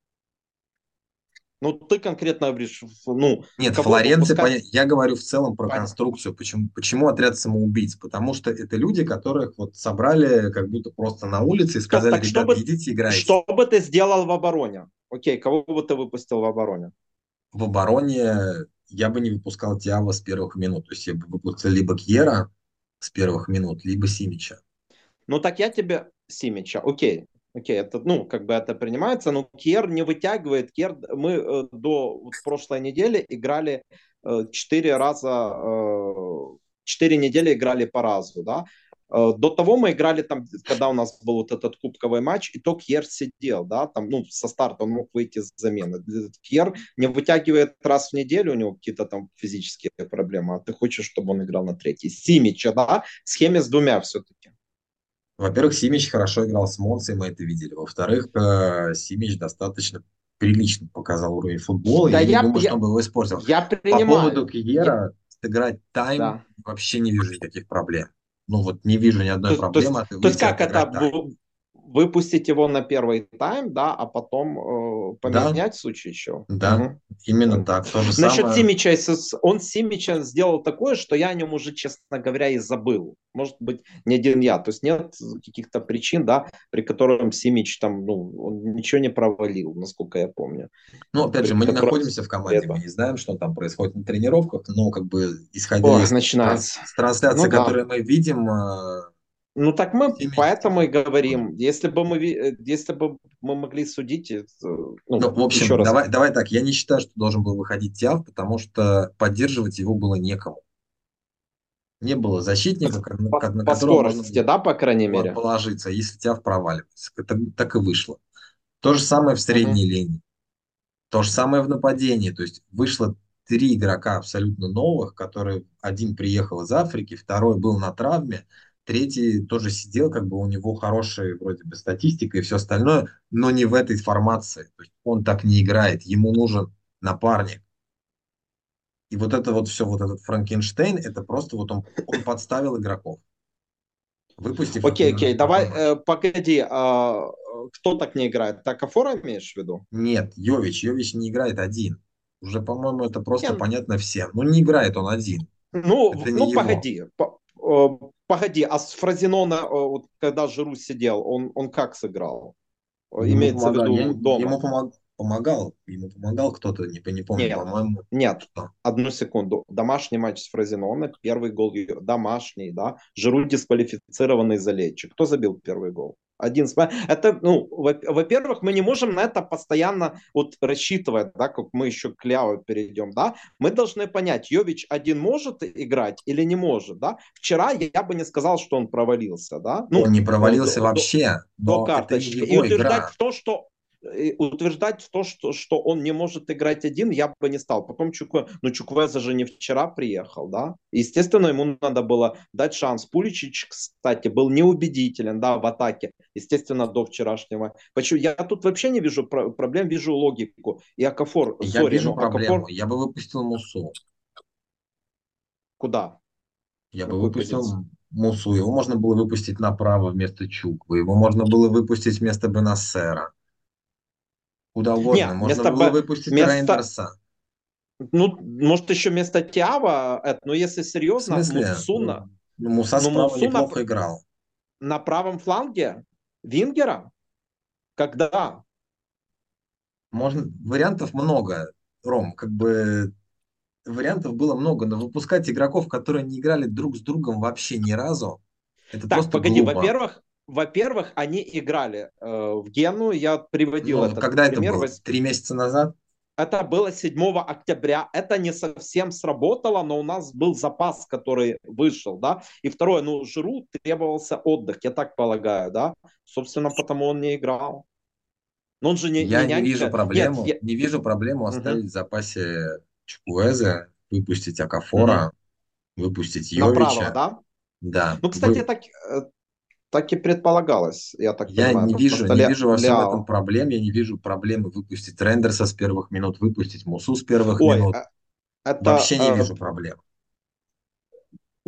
Ну, ты конкретно говоришь, ну, Нет, Флоренция, поня- я говорю в целом про Понятно. конструкцию. Почему, почему отряд самоубийц? Потому что это люди, которых вот собрали как будто просто на улице и сказали, так ребята, что бы- идите играйте. Что бы ты сделал в обороне? Окей, кого бы ты выпустил в обороне? В обороне я бы не выпускал Тиава с первых минут. То есть я бы выпустил либо Кьера с первых минут, либо Симича. Ну, так я тебе Симича, окей. Окей, это, ну, как бы это принимается, но Кер не вытягивает. Кер, мы э, до вот прошлой недели играли э, четыре раза, э, четыре недели играли по разу, да. Э, До того мы играли там, когда у нас был вот этот кубковый матч, и то Кьер сидел, да, там, ну, со старта он мог выйти с замены. Кьер не вытягивает раз в неделю, у него какие-то там физические проблемы, а ты хочешь, чтобы он играл на третий. Симича, да, схеме с двумя все-таки. Во-первых, Симич хорошо играл с Монцей, мы это видели. Во-вторых, э, Симич достаточно прилично показал уровень футбола. Да я, я- не думаю, я- что он бы его использовал. Я По принимаю. поводу Кьера, сыграть тайм, Да. вообще не вижу никаких проблем. Ну вот не вижу ни одной То, то проблемы. а то есть как выйти это? тайм. Вы- Выпустить его на первый тайм, да, а потом э, поменять в случае еще? Да. Мгм. Именно так. То же Насчет самое- Симича, он Симича сделал такое, что я о нем уже, честно говоря, и забыл. Может быть, не один я. То есть нет каких-то причин, да, при которых Симич там, ну, он ничего не провалил, насколько я помню. Ну, опять же, мы не находимся в команде, этого. мы не знаем, что там происходит на тренировках, но как бы исходя Ой, из начинается. трансляции, Ну да. которые мы видим, э, Ну так мы Симич- поэтому и говорим, если бы мы, э, если бы мы могли судить, э, ну, Ну, в общем, еще раз. давай, давай так, я не считаю, что должен был выходить Тиав, потому что поддерживать его было некому. Не было защитника, как- на по, как- на по которого скорости, да, по крайней мере. положиться, если Тиав проваливается. Это так и вышло. То же самое в средней линии. То же самое в нападении. То есть вышло три игрока абсолютно новых, которые один приехал из Африки, второй был на травме, третий тоже сидел, как бы у него хорошая вроде бы статистика и все остальное, но не в этой формации. То есть он так не играет, ему нужен напарник. И вот это вот все, вот этот Франкенштейн, это просто вот он, он подставил игроков. Выпустив... Окей, окей, давай, э, погоди, а, кто так не играет? Так Афора имеешь в виду? Нет, Йович, Йович не играет один. Уже, по-моему, это просто Нет. понятно всем. Ну, не играет он один. Ну, Это ну погоди, по- погоди, а с Фразенона, э, вот, когда Жиру сидел, он, он как сыграл? Э, Ему Имеется в помогал- виду я- дома? Ему помог- помогал, ему помогал кто-то, не, не помню, Нет. по-моему. Нет, Что? одну секунду. Домашний матч с Фразенона, первый гол домашний, да. Жиру дисквалифицированный за Лечи. Кто забил первый гол? Один. сп- Это, ну, во- во-первых, мы не можем на это постоянно вот рассчитывать, да, как мы еще к Ляо перейдем, да. Мы должны понять, Йович один может играть или не может, да. Вчера я, бы не сказал, что он провалился, да. Ну, он не провалился до- вообще, до но это не карточки. И его утверждать игра. то, что и утверждать то, что, что он не может играть один, я бы не стал. Потом Чукве, ну Чуквеза же не вчера приехал, да. Естественно, ему надо было дать шанс. Пуличич, кстати, был неубедителен, да, в атаке. Естественно, до вчерашнего. Почему? Я тут вообще не вижу про- проблем, вижу логику. И Акафор, Я сори, вижу проблему. Акафор Я бы выпустил Мусу. куда? Я бы выпустил? Мусу. Его можно было выпустить направо вместо Чуквы. Его можно было выпустить вместо Бенасера. Куда угодно. Не, можно вместо было выпустить вместо- Рейндерса. Ну, может, еще вместо Тиава, это, но если серьезно? Мусуна, Ну, Муса Ну, справа Мусу неплохо играл. на правом фланге Вингера? Когда? Можно... Вариантов много, Ром. Как бы вариантов было много, но выпускать игроков, которые не играли друг с другом вообще ни разу, это Так, просто погоди, во-первых, во-первых, они играли э, в Гену, я приводил Ну, этот когда это пример. было? Вось- Три месяца назад? Это было 7 октября. Это не совсем сработало, но у нас был запас, который вышел, да. И второе, ну, Жиру требовался отдых, я так полагаю, да. Собственно, потому он не играл. Но он же не, я не нянька. вижу проблему, Нет, я- не вижу проблему оставить в запасе Чукуэзе, выпустить Акафора, mm-hmm. выпустить Йовича. Направо, да? Да. Ну, кстати, Вы... так, э, так и предполагалось, я так я понимаю. Не вижу, не Ля... вижу во всем Ляо. этом проблем, я не вижу проблемы выпустить Рендерса с первых минут, выпустить Мусу с первых Ой, минут. А, это, Вообще не э... вижу проблем.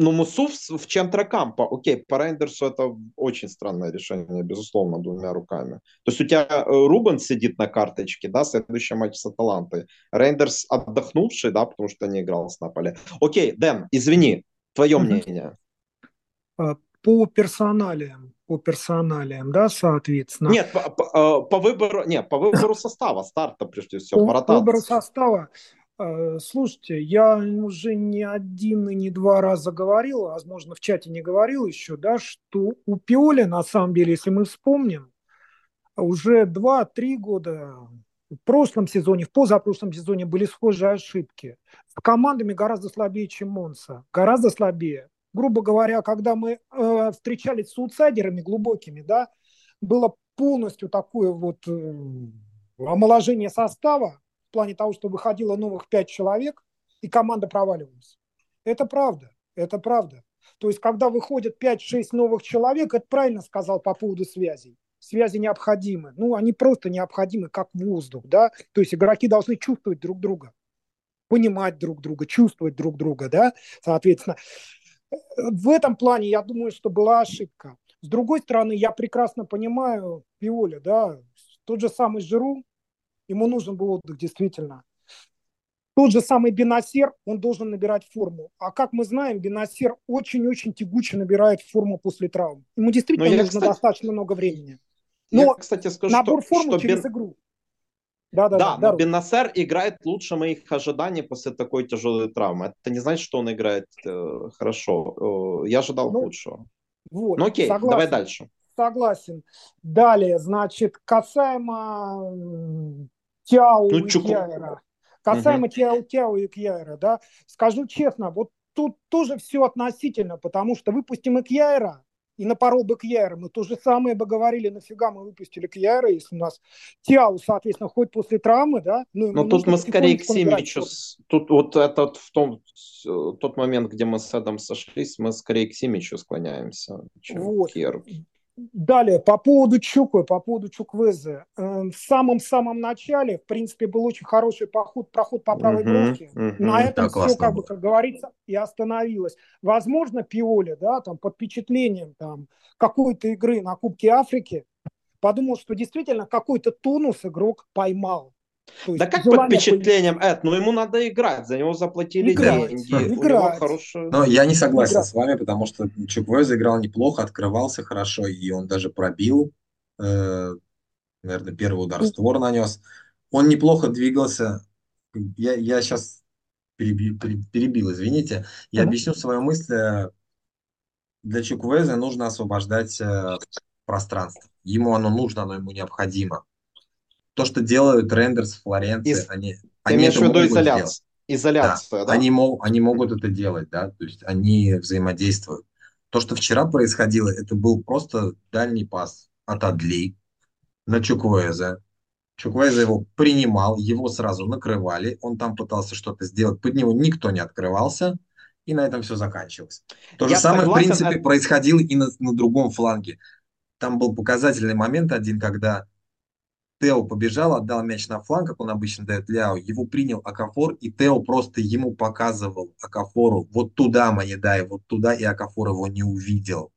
Ну, Мусу в, в центре кампа, окей, по Рейндерсу это очень странное решение, безусловно, двумя руками. То есть у тебя э, Рубен сидит на карточке, да, следующий матч с Аталантой. Рейндерс отдохнувший, да, потому что не играл с Наполе. Окей, Дэн, извини, твое mm-hmm. мнение. По персоналиям, по персоналиям, да, соответственно. Нет, по, по, по выбору, нет, по выбору состава, старта прежде всего, по, по выбору состава Э, слушайте, я уже не один и не два раза говорил, возможно, в чате не говорил еще, да, что у Пиоли, на самом деле, если мы вспомним, уже два-три года в прошлом сезоне, в позапрошлом сезоне были схожие ошибки. С командами гораздо слабее, чем Монса. Гораздо слабее. Грубо говоря, когда мы э, встречались с аутсайдерами глубокими, да, было полностью такое вот э, омоложение состава, в плане того, что выходило новых пять человек, и команда проваливалась. Это правда, это правда. То есть, когда выходят 5-6 новых человек, это правильно сказал по поводу связей. Связи необходимы. Ну, они просто необходимы, как воздух, да. То есть, игроки должны чувствовать друг друга, понимать друг друга, чувствовать друг друга, да. Соответственно, в этом плане, я думаю, что была ошибка. С другой стороны, я прекрасно понимаю Пиоля, да, тот же самый Жиру, ему нужен был отдых, действительно. Тот же самый Бенасер, он должен набирать форму. А как мы знаем, Бенасер очень-очень тягуче набирает форму после травм. Ему действительно я, нужно кстати, достаточно много времени. Но я, кстати, скажу, набор что, формы что через Бен... игру. Да, да, да, да но Бенасер играет лучше моих ожиданий после такой тяжелой травмы. Это не значит, что он играет э, хорошо. Э, я ожидал ну, худшего. Вот, ну окей, согласен. давай дальше. Согласен. Далее, значит, касаемо Тяо ну, и Кьяра. Касаемо угу. Тяо, Тяо и Кьяра, да, скажу честно, вот тут тоже все относительно, потому что выпустим и Кьяра, и напорол бы Кьяра, мы то же самое бы говорили, нафига мы выпустили Кьяра, если у нас Тяу, соответственно, хоть после травмы, да. Ну, Но тут мы скорее к Симичу, тут вот этот в том, тот момент, где мы с Эдом сошлись, мы скорее к Симичу склоняемся, чем вот. к Кьяру. Далее, по поводу Чуквы, по поводу Чуквезы. Эм, в самом-самом начале, в принципе, был очень хороший поход, проход по правой бровке. Uh-huh, uh-huh. На этом да, все, как бы, как говорится, и остановилось. Возможно, Пиоли, да, там, под впечатлением там, какой-то игры на Кубке Африки, подумал, что действительно какой-то тонус игрок поймал. Да как под впечатлением, Эд, ну ему надо играть, за него заплатили играть, деньги. Играть. Хорошее... Но я не согласен играть. с вами, потому что Чуквой играл неплохо, открывался хорошо, и он даже пробил, э, наверное, первый удар створ нанес. Он неплохо двигался. Я, я сейчас перебил, перебил, извините. Я mm-hmm. объясню свою мысль. Для Чуквеза нужно освобождать э, пространство. Ему оно нужно, оно ему необходимо то, что делают Рендерс, Флоренции, Из... они, Ты они имеешь в виду изоляцию? Изоляция, да. да? Они, мог, они могут это делать, да, то есть они взаимодействуют. То, что вчера происходило, это был просто дальний пас от Адли на Чуквуэза. Чуквуэза его принимал, его сразу накрывали, он там пытался что-то сделать, под него никто не открывался, и на этом все заканчивалось. То Я же самое, согласен, в принципе, это... происходило и на, на другом фланге. Там был показательный момент один, когда Тео побежал, отдал мяч на фланг, как он обычно дает Ляо. Его принял Акафор, и Тео просто ему показывал Акафору, вот туда, Манедай, вот туда, и Акафор его не увидел.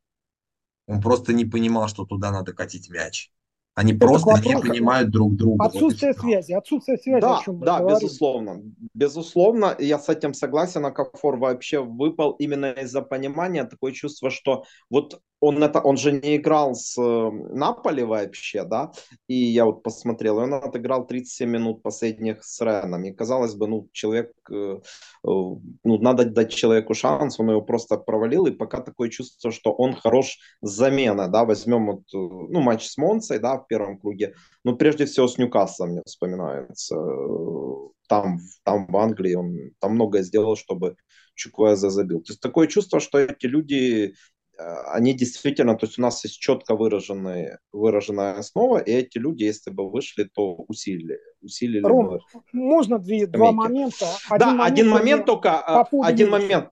Он просто не понимал, что туда надо катить мяч. Они это просто вопрос, не понимают друг друга. Отсутствие вот связи, отсутствие связи. Да, да, говорим. безусловно. Безусловно, я с этим согласен. Акафор вообще выпал именно из-за понимания. Такое чувство, что вот он, это, он же не играл с э, Наполи вообще, да, и я вот посмотрел, он отыграл 37 минут последних с Реном, и казалось бы, ну, человек, э, э, ну, надо дать человеку шанс, он его просто провалил, и пока такое чувство, что он хорош с замены, да, возьмем вот, ну, матч с Монцей, да, в первом круге, ну, прежде всего с Ньюкаслом мне вспоминается, там, там в Англии он там многое сделал, чтобы Чуквеза забил. То есть такое чувство, что эти люди они действительно, то есть у нас есть четко выраженные, выраженная основа, и эти люди, если бы вышли, то усилили. усилили Ром, бы можно две, два момента? Один да, момент один момент только, а, один момент,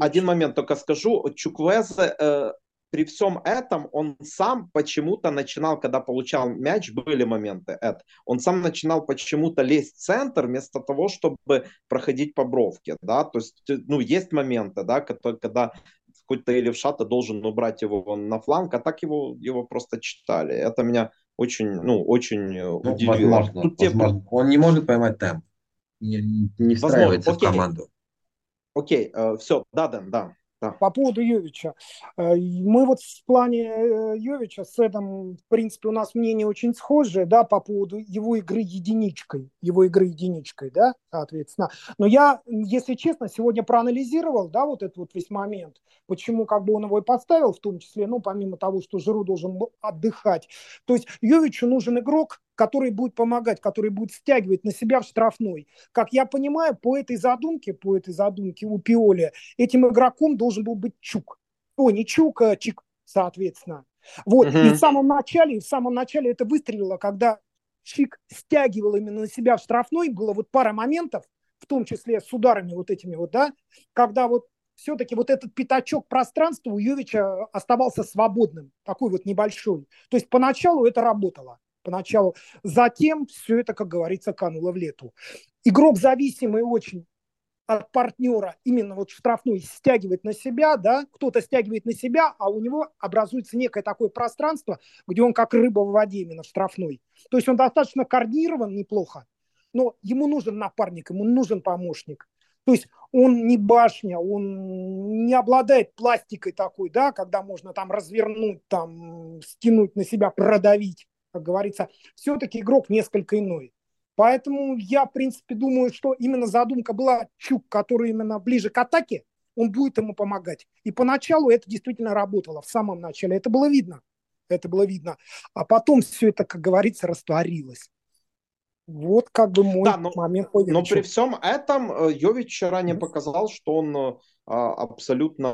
один момент только скажу. Чуквезе э, при всем этом он сам почему-то начинал, когда получал мяч, были моменты, это, он сам начинал почему-то лезть в центр вместо того, чтобы проходить по бровке, да, то есть, ну, есть моменты, да, которые, когда какой-то или в должен убрать его на фланг, а так его, его просто читали. Это меня очень, ну, очень ну, удивило. Возможно, Тут возможно. Те... Он не может поймать темп, не, не встраивается Возможно. в команду. Окей, э, все, да, Дэн, да. Да. По поводу Йовича. Э, мы вот в плане э, Йовича с Эдом, в принципе, у нас мнение очень схожее, да, по поводу его игры единичкой, его игры единичкой, да, соответственно. Но я, если честно, сегодня проанализировал, да, вот этот вот весь момент, почему как бы он его и подставил, в том числе, ну, помимо того, что Жиру должен отдыхать. То есть Йовичу нужен игрок, который будет помогать, который будет стягивать на себя в штрафной. Как я понимаю, по этой задумке, по этой задумке у Пиоли, этим игроком должен был быть Чук. О, не Чук, а Чик, соответственно. Вот, угу. и в самом начале, в самом начале это выстрелило, когда Чик стягивал именно на себя в штрафной, было вот пара моментов, в том числе с ударами вот этими вот, да, когда вот все-таки вот этот пятачок пространства у Йовича оставался свободным, такой вот небольшой. То есть поначалу это работало поначалу. Затем все это, как говорится, кануло в лету. Игрок зависимый очень от партнера именно вот штрафной стягивает на себя, да, кто-то стягивает на себя, а у него образуется некое такое пространство, где он как рыба в воде именно штрафной. То есть он достаточно координирован неплохо, но ему нужен напарник, ему нужен помощник. То есть он не башня, он не обладает пластикой такой, да, когда можно там развернуть, там стянуть на себя, продавить как говорится, все-таки игрок несколько иной. Поэтому я, в принципе, думаю, что именно задумка была Чук, который именно ближе к атаке, он будет ему помогать. И поначалу это действительно работало, в самом начале. Это было видно. Это было видно. А потом все это, как говорится, растворилось. Вот как бы мой да, но, момент. Но при всем этом э, Йович не показал, что он э, абсолютно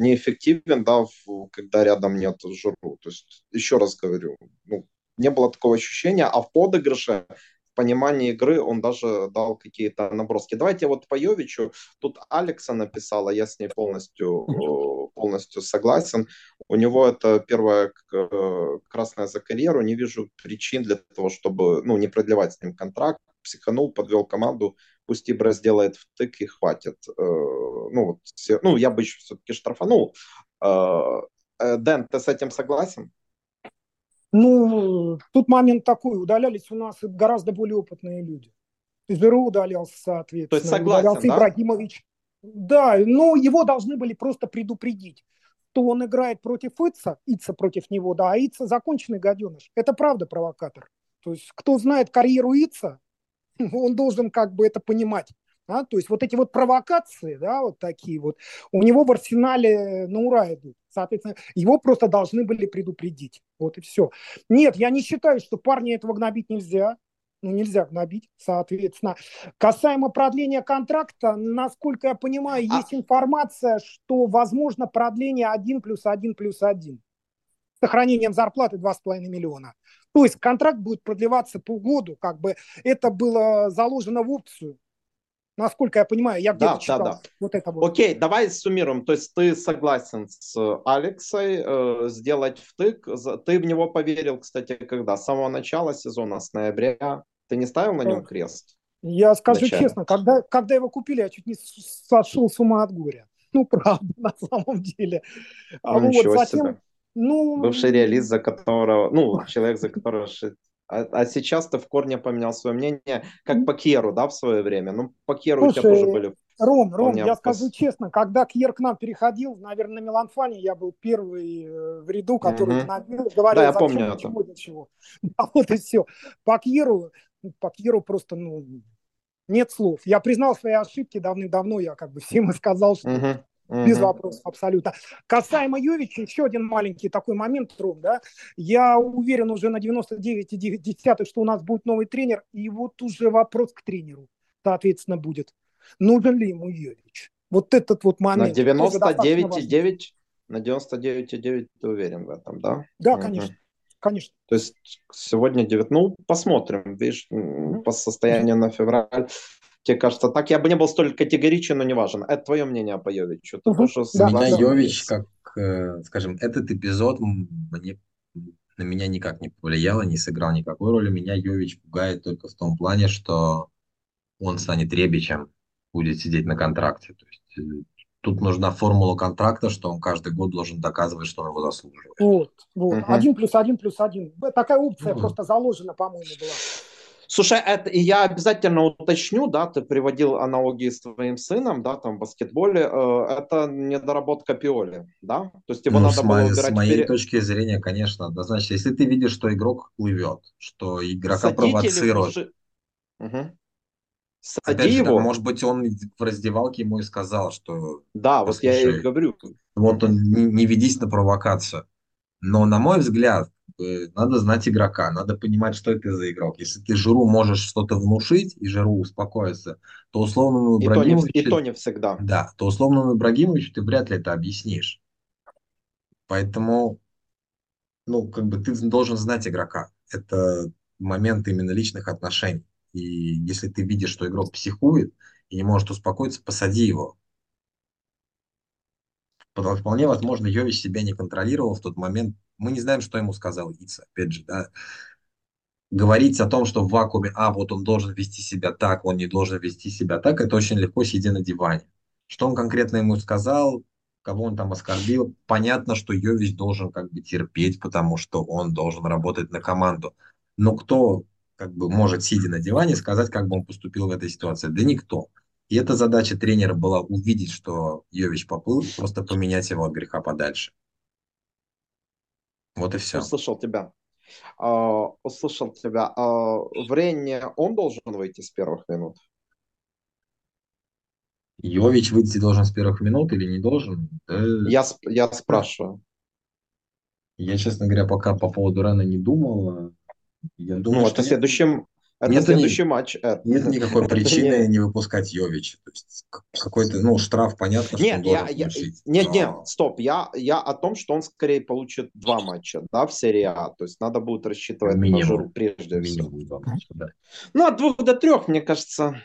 неэффективен, да, в, когда рядом нет жиру. То есть, еще раз говорю, ну, не было такого ощущения, а в подыгрыше, в понимании игры он даже дал какие-то наброски. Давайте вот по Йовичу, тут Алекса написала, я с ней полностью, полностью согласен. У него это первая э, красная за карьеру, не вижу причин для того, чтобы ну, не продлевать с ним контракт. Психанул, подвел команду, пусть Ибра сделает втык и хватит. Э, ну, вот, все, ну, я бы еще все-таки штрафанул. Э, э, Дэн, ты с этим согласен? Ну, тут момент такой, удалялись у нас гораздо более опытные люди. Зеру удалялся, соответственно. То есть согласен, удалялся да? Ибрагимович. Да, но его должны были просто предупредить, что он играет против Ица, Ица против него, да, а Ица законченный гаденыш. Это правда провокатор. То есть кто знает карьеру Ица, он должен как бы это понимать. Да? То есть вот эти вот провокации, да, вот такие вот, у него в арсенале на ура идут. Соответственно, его просто должны были предупредить. Вот и все. Нет, я не считаю, что парня этого гнобить нельзя. Ну, нельзя гнобить, соответственно. Касаемо продления контракта, насколько я понимаю, а... есть информация, что возможно продление 1 плюс 1 плюс 1 сохранением зарплаты 2,5 миллиона. То есть контракт будет продлеваться полгода, как бы это было заложено в опцию. Насколько я понимаю, я где-то да, читал да, да. вот это вот. Окей, давай суммируем. То есть ты согласен с Алексой э, сделать втык. Ты в него поверил, кстати, когда? С самого начала сезона, с ноября. Ты не ставил на нем крест? Я скажу Вначале. честно, когда, когда его купили, я чуть не сошел с ума от горя. Ну, правда, на самом деле. А ну, вот, затем, себе. Ну... Бывший реалист, за которого, ну, человек, за которого а, а сейчас ты в корне поменял свое мнение, как по Керу, да, в свое время. Ну, по Керу Слушай, у тебя тоже были... Ром, Ром, я скажу честно, когда Кьер к нам переходил, наверное, на Миланфане я был первый э, в ряду, который угу. говорил, да, я помню чему, это. чего. А вот и все. По Кьеру, по Кьеру просто, ну, нет слов. Я признал свои ошибки давным-давно, я как бы всем и сказал, что угу. Угу. Без вопросов, абсолютно. Касаемо Йовича, еще один маленький такой момент, Ром, да, я уверен уже на 99,9, что у нас будет новый тренер, и вот уже вопрос к тренеру, соответственно, будет. Нужен ли ему Йович? Вот этот вот момент. На 99,9 на 99,9 ты уверен в этом, да? Да, угу. конечно. Конечно. То есть сегодня 9, ну, посмотрим, видишь, по состоянию на февраль. Тебе кажется, так я бы не был столь категоричен, но не важен. Это твое мнение по Йовичу. Ты угу. да, меня. Йович, как, э, скажем, этот эпизод мне, на меня никак не повлияло, не сыграл никакой роли. Меня Йович пугает только в том плане, что он станет Ребичем, будет сидеть на контракте. То есть э, тут нужна формула контракта, что он каждый год должен доказывать, что он его заслуживает. Вот, вот. Угу. Один плюс один плюс один. Такая опция угу. просто заложена, по-моему, была. Слушай, это я обязательно уточню, да, ты приводил аналогии с твоим сыном, да, там в баскетболе, э, это недоработка Пиоли, да? То есть его ну, надо было убирать... С моей вперед... точки зрения, конечно, однозначно. Если ты видишь, что игрок плывет, что игрока Садите провоцирует... Ли... Угу. Сади Опять же, его. может быть, он в раздевалке ему и сказал, что... Да, вот я и говорю. Вот он, не, не ведись на провокацию. Но, на мой взгляд, надо знать игрока, надо понимать, что это за игрок. Если ты Жиру можешь что-то внушить, и Жиру успокоится, то условному Ибрагимовичу... И то не, и то не всегда. Да, то условному Ибрагимовичу ты вряд ли это объяснишь. Поэтому, ну, как бы ты должен знать игрока. Это момент именно личных отношений. И если ты видишь, что игрок психует и не может успокоиться, посади его. Вполне возможно, Йович себя не контролировал в тот момент. Мы не знаем, что ему сказал Ица. Опять же, да, говорить о том, что в вакууме, а, вот он должен вести себя так, он не должен вести себя так, это очень легко, сидя на диване. Что он конкретно ему сказал, кого он там оскорбил, понятно, что Йович должен как бы терпеть, потому что он должен работать на команду. Но кто как бы может, сидя на диване, сказать, как бы он поступил в этой ситуации? Да никто. И эта задача тренера была увидеть, что Йович поплыл, просто поменять его от греха подальше. Вот и все. Услышал тебя. Uh, услышал тебя. Uh, в Ренне он должен выйти с первых минут? Йович выйти должен с первых минут или не должен? Да... Я, я спрашиваю. Я, честно говоря, пока по поводу Рена не думал. Я думаю, ну, что это следующем, это нет следующий ни, матч. Это. Нет никакой причины не выпускать Йовича. То есть какой-то, ну, штраф, понятно, что нет, он я, я, Нет, но... нет, стоп. Я, я о том, что он скорее получит два матча, да, в серии А. То есть надо будет рассчитывать Минимум. на жиру прежде Минимум всего. Два матча, да. Ну, от двух до трех, мне кажется,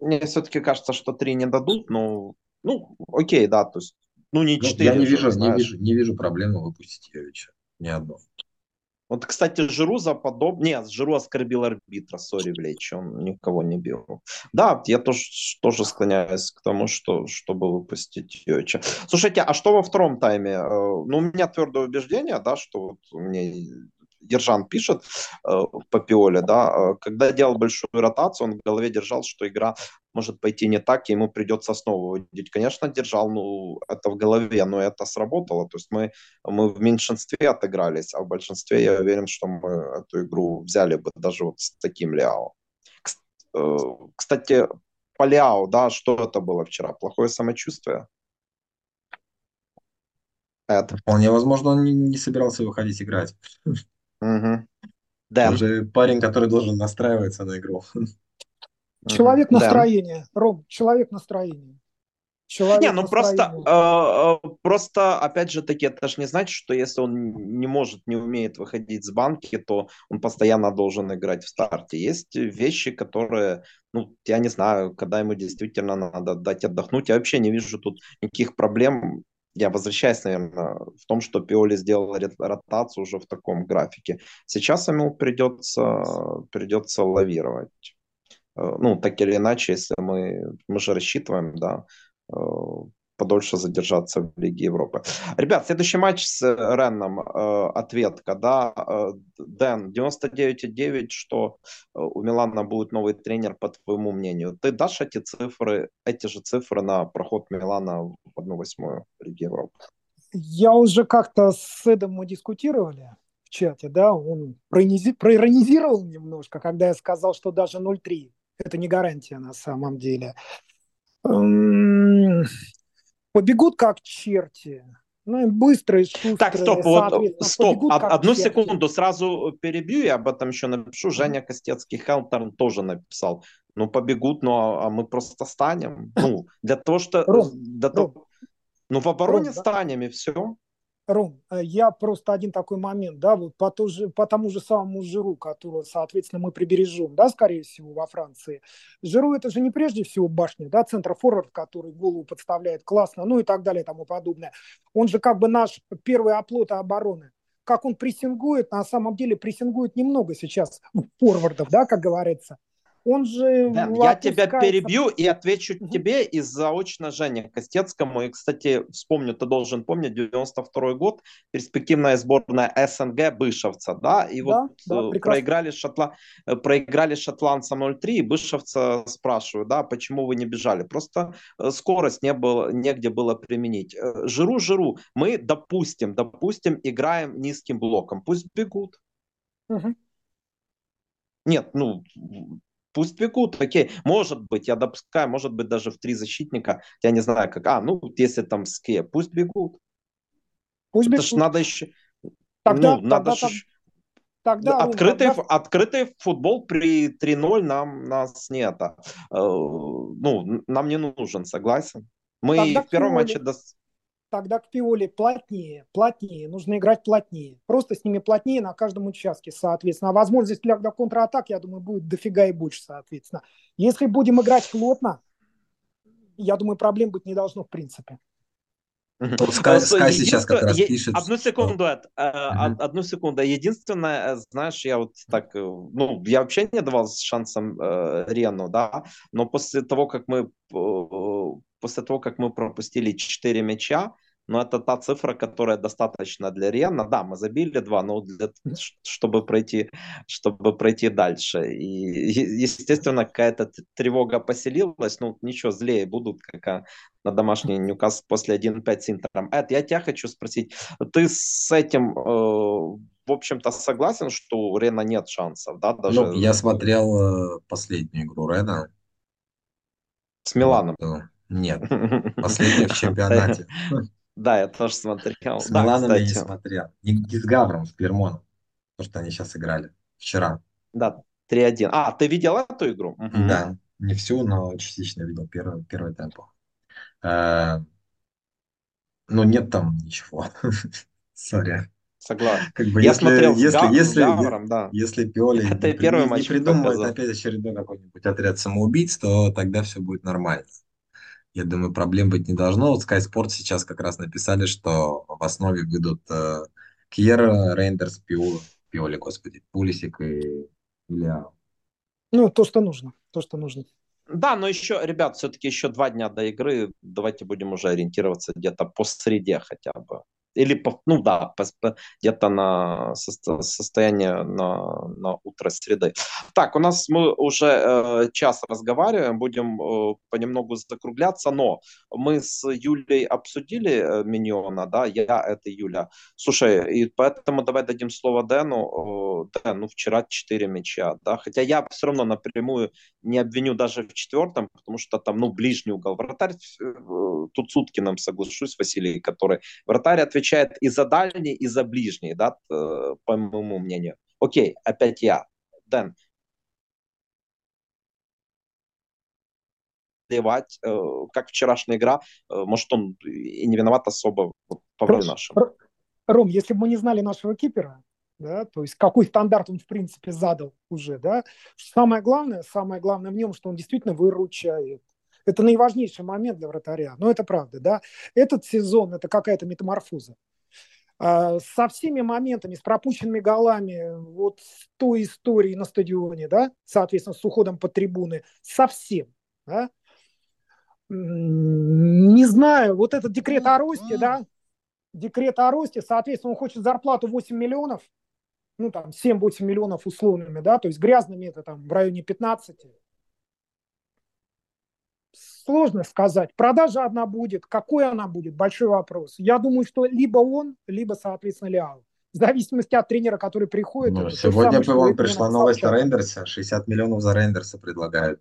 мне все-таки кажется, что три не дадут, но, ну, окей, да, то есть, ну, не ну, четыре. Я не вижу, не вижу, не вижу проблемы выпустить Йовича. Ни одну. Вот, кстати, Жиру за подоб... Нет, Жиру оскорбил арбитра, сори, Влечь, он никого не бил. Да, я тоже, тоже склоняюсь к тому, что, чтобы выпустить Йоча. Слушайте, а что во втором тайме? Э, ну, у меня твердое убеждение, да, что вот мне Ержан пишет э, по Пиоле, да, э, когда делал большую ротацию, он в голове держал, что игра может пойти не так, и ему придется снова выводить. Конечно, держал, ну, это в голове, но это сработало. То есть мы, мы в меньшинстве отыгрались, а в большинстве я уверен, что мы эту игру взяли бы даже вот с таким Ляо. Э, кстати, по Ляо, да, что это было вчера? Плохое самочувствие? Это. Вполне возможно, он не, не собирался выходить играть. Угу. Да. Он же парень, который должен настраиваться на игру. Человек настроения, да. Ром, человек настроения. Человек не, ну просто, э, просто, опять же таки, это же не значит, что если он не может, не умеет выходить с банки, то он постоянно должен играть в старте. Есть вещи, которые, ну, я не знаю, когда ему действительно надо дать отдохнуть. Я вообще не вижу тут никаких проблем я возвращаюсь, наверное, в том, что Пиоли сделал ротацию уже в таком графике. Сейчас ему придется, придется лавировать. Э, ну, так или иначе, если мы, мы же рассчитываем, да, э, подольше задержаться в Лиге Европы. Ребят, следующий матч с Ренном, э, ответка, да, э, Дэн, 99,9, что э, у Милана будет новый тренер, по твоему мнению. Ты дашь эти цифры, эти же цифры на проход Милана в 1-8 Лиги Европы? Я уже как-то с Эдом мы дискутировали в чате, да, он проиронизировал немножко, когда я сказал, что даже 0-3 это не гарантия на самом деле побегут как черти. Ну, быстрые, шустрые, Так, стоп, вот, стоп, од, одну секунду, сразу перебью, я об этом еще напишу. Женя Костецкий Хелтерн тоже написал. Ну, побегут, ну, а, а мы просто станем. Ну, для того, что... Ром, для Ром, того, ну, в обороне Ром, станем, да? и все. Ром, э, я просто один такой момент, да, вот по, то же, по тому же самому Жиру, которого, соответственно, мы прибережем, да, скорее всего, во Франции. Жиру это же не прежде всего башня, да, центр форвард, который голову подставляет классно, ну и так далее тому подобное. Он же как бы наш первый оплот обороны. Как он прессингует, на самом деле прессингует немного сейчас форвардов, да, как говорится. Он же Дэн, я тебя перебью и отвечу угу. тебе и заочно Жене Костецкому. И, кстати, вспомню, ты должен помнить, 92 год, перспективная сборная СНГ Бышевца, да, и да, вот да, э, проиграли, шотла... Э, проиграли шотландцам 0-3, и Бышевца спрашивают, да, почему вы не бежали? Просто э, скорость не было, негде было применить. Жиру, жиру, мы, допустим, допустим, играем низким блоком, пусть бегут. Угу. Нет, ну, пусть бегут, окей, может быть, я допускаю, может быть, даже в три защитника, я не знаю, как, а, ну, если там ске, пусть бегут. Пусть бегут. Это ж надо еще, тогда, ну, надо тогда, ж... Тогда, открытый, тогда... открытый футбол при 3-0 нам, нас не это, э, ну, нам не нужен, согласен. Мы тогда в первом матче... До тогда к Пиоле плотнее, плотнее, нужно играть плотнее. Просто с ними плотнее на каждом участке, соответственно. А возможность для, для контратак, я думаю, будет дофига и больше, соответственно. Если будем играть плотно, я думаю, проблем быть не должно в принципе. Скай, Скай сейчас как раз пишет. Одну секунду, что... uh-huh. одну секунду. Единственное, знаешь, я вот так, ну, я вообще не давал шансом э, Рену, да, но после того, как мы после того, как мы пропустили 4 мяча, но это та цифра, которая достаточно для Рена. Да, мы забили два, но для, чтобы пройти, чтобы пройти дальше. И, естественно, какая-то тревога поселилась. Ну, ничего, злее будут, как на домашний Ньюкас после 1-5 с Интером. Эд, я тебя хочу спросить, ты с этим, э, в общем-то, согласен, что у Рена нет шансов, да? Даже... Ну, я смотрел э, последнюю игру Рена. С Миланом? Нет, последний в чемпионате. Да, я тоже смотрел. С Миланом я не смотрел. Не с Гавром, с Клермоном. То, что они сейчас играли. Вчера. Да, 3-1. А, ты видел эту игру? Да, не всю, но частично видел первый, первый темп. Э, ну, нет там ничего. Сори. Согласен. Как бы, я если, смотрел если, Гав, если, Гавром, да. если Пиоли Это не, первый не, матч не придумывает опять очередной какой-нибудь отряд самоубийц, то тогда все будет нормально. Я думаю, проблем быть не должно. Вот Sky Sport сейчас как раз написали, что в основе выйдут э, Кьер, Рейндерс, Пиоли, Пиоли, господи, Пулисик и Илья. Ну, то, что нужно, то, что нужно. Да, но еще, ребят, все-таки еще два дня до игры. Давайте будем уже ориентироваться где-то по среде хотя бы или, ну да, где-то на состояние на, на утро среды. Так, у нас мы уже э, час разговариваем, будем э, понемногу закругляться, но мы с Юлей обсудили э, Миньона, да, я это Юля. Слушай, и поэтому давай дадим слово Дэну. Э, Дэн, ну вчера 4 мяча, да, хотя я все равно напрямую не обвиню даже в четвертом, потому что там, ну, ближний угол. Вратарь, э, тут Суткиным соглашусь, Василий, который вратарь отвечает отвечает и за дальний, и за ближний, да, по моему мнению. Окей, опять я. Дэн. Плевать, э, как вчерашняя игра, э, может, он и не виноват особо по времени нашему. Ром, если бы мы не знали нашего кипера, да, то есть какой стандарт он, в принципе, задал уже, да, самое главное, самое главное в нем, что он действительно выручает, это наиважнейший момент для вратаря. Но это правда, да. Этот сезон – это какая-то метаморфоза. А, со всеми моментами, с пропущенными голами, вот с той историей на стадионе, да, соответственно, с уходом под трибуны, совсем, да. Не знаю, вот этот декрет о росте, да, декрет о росте, соответственно, он хочет зарплату 8 миллионов, ну, там, 7-8 миллионов условными, да, то есть грязными это там в районе 15, сложно сказать. Продажа одна будет, какой она будет, большой вопрос. Я думаю, что либо он, либо, соответственно, Лиал. В зависимости от тренера, который приходит. Ну, сегодня самое, вам пришла новость о Рейндерсе. 60 миллионов за Рейндерса предлагают.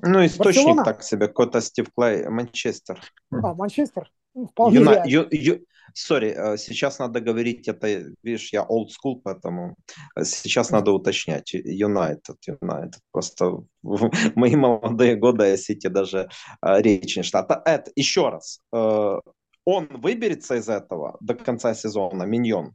Ну, источник Барселона? так себе, какой-то Стив Клей, Манчестер. А, Манчестер? Ну, вполне Юна... Ю... Ю... Sorry, сейчас надо говорить это, видишь, я old school, поэтому сейчас надо уточнять. Юнайтед, Юнайтед. Просто в мои молодые годы о Сити даже речи не шла. Эд, еще раз, он выберется из этого до конца сезона, Меньян?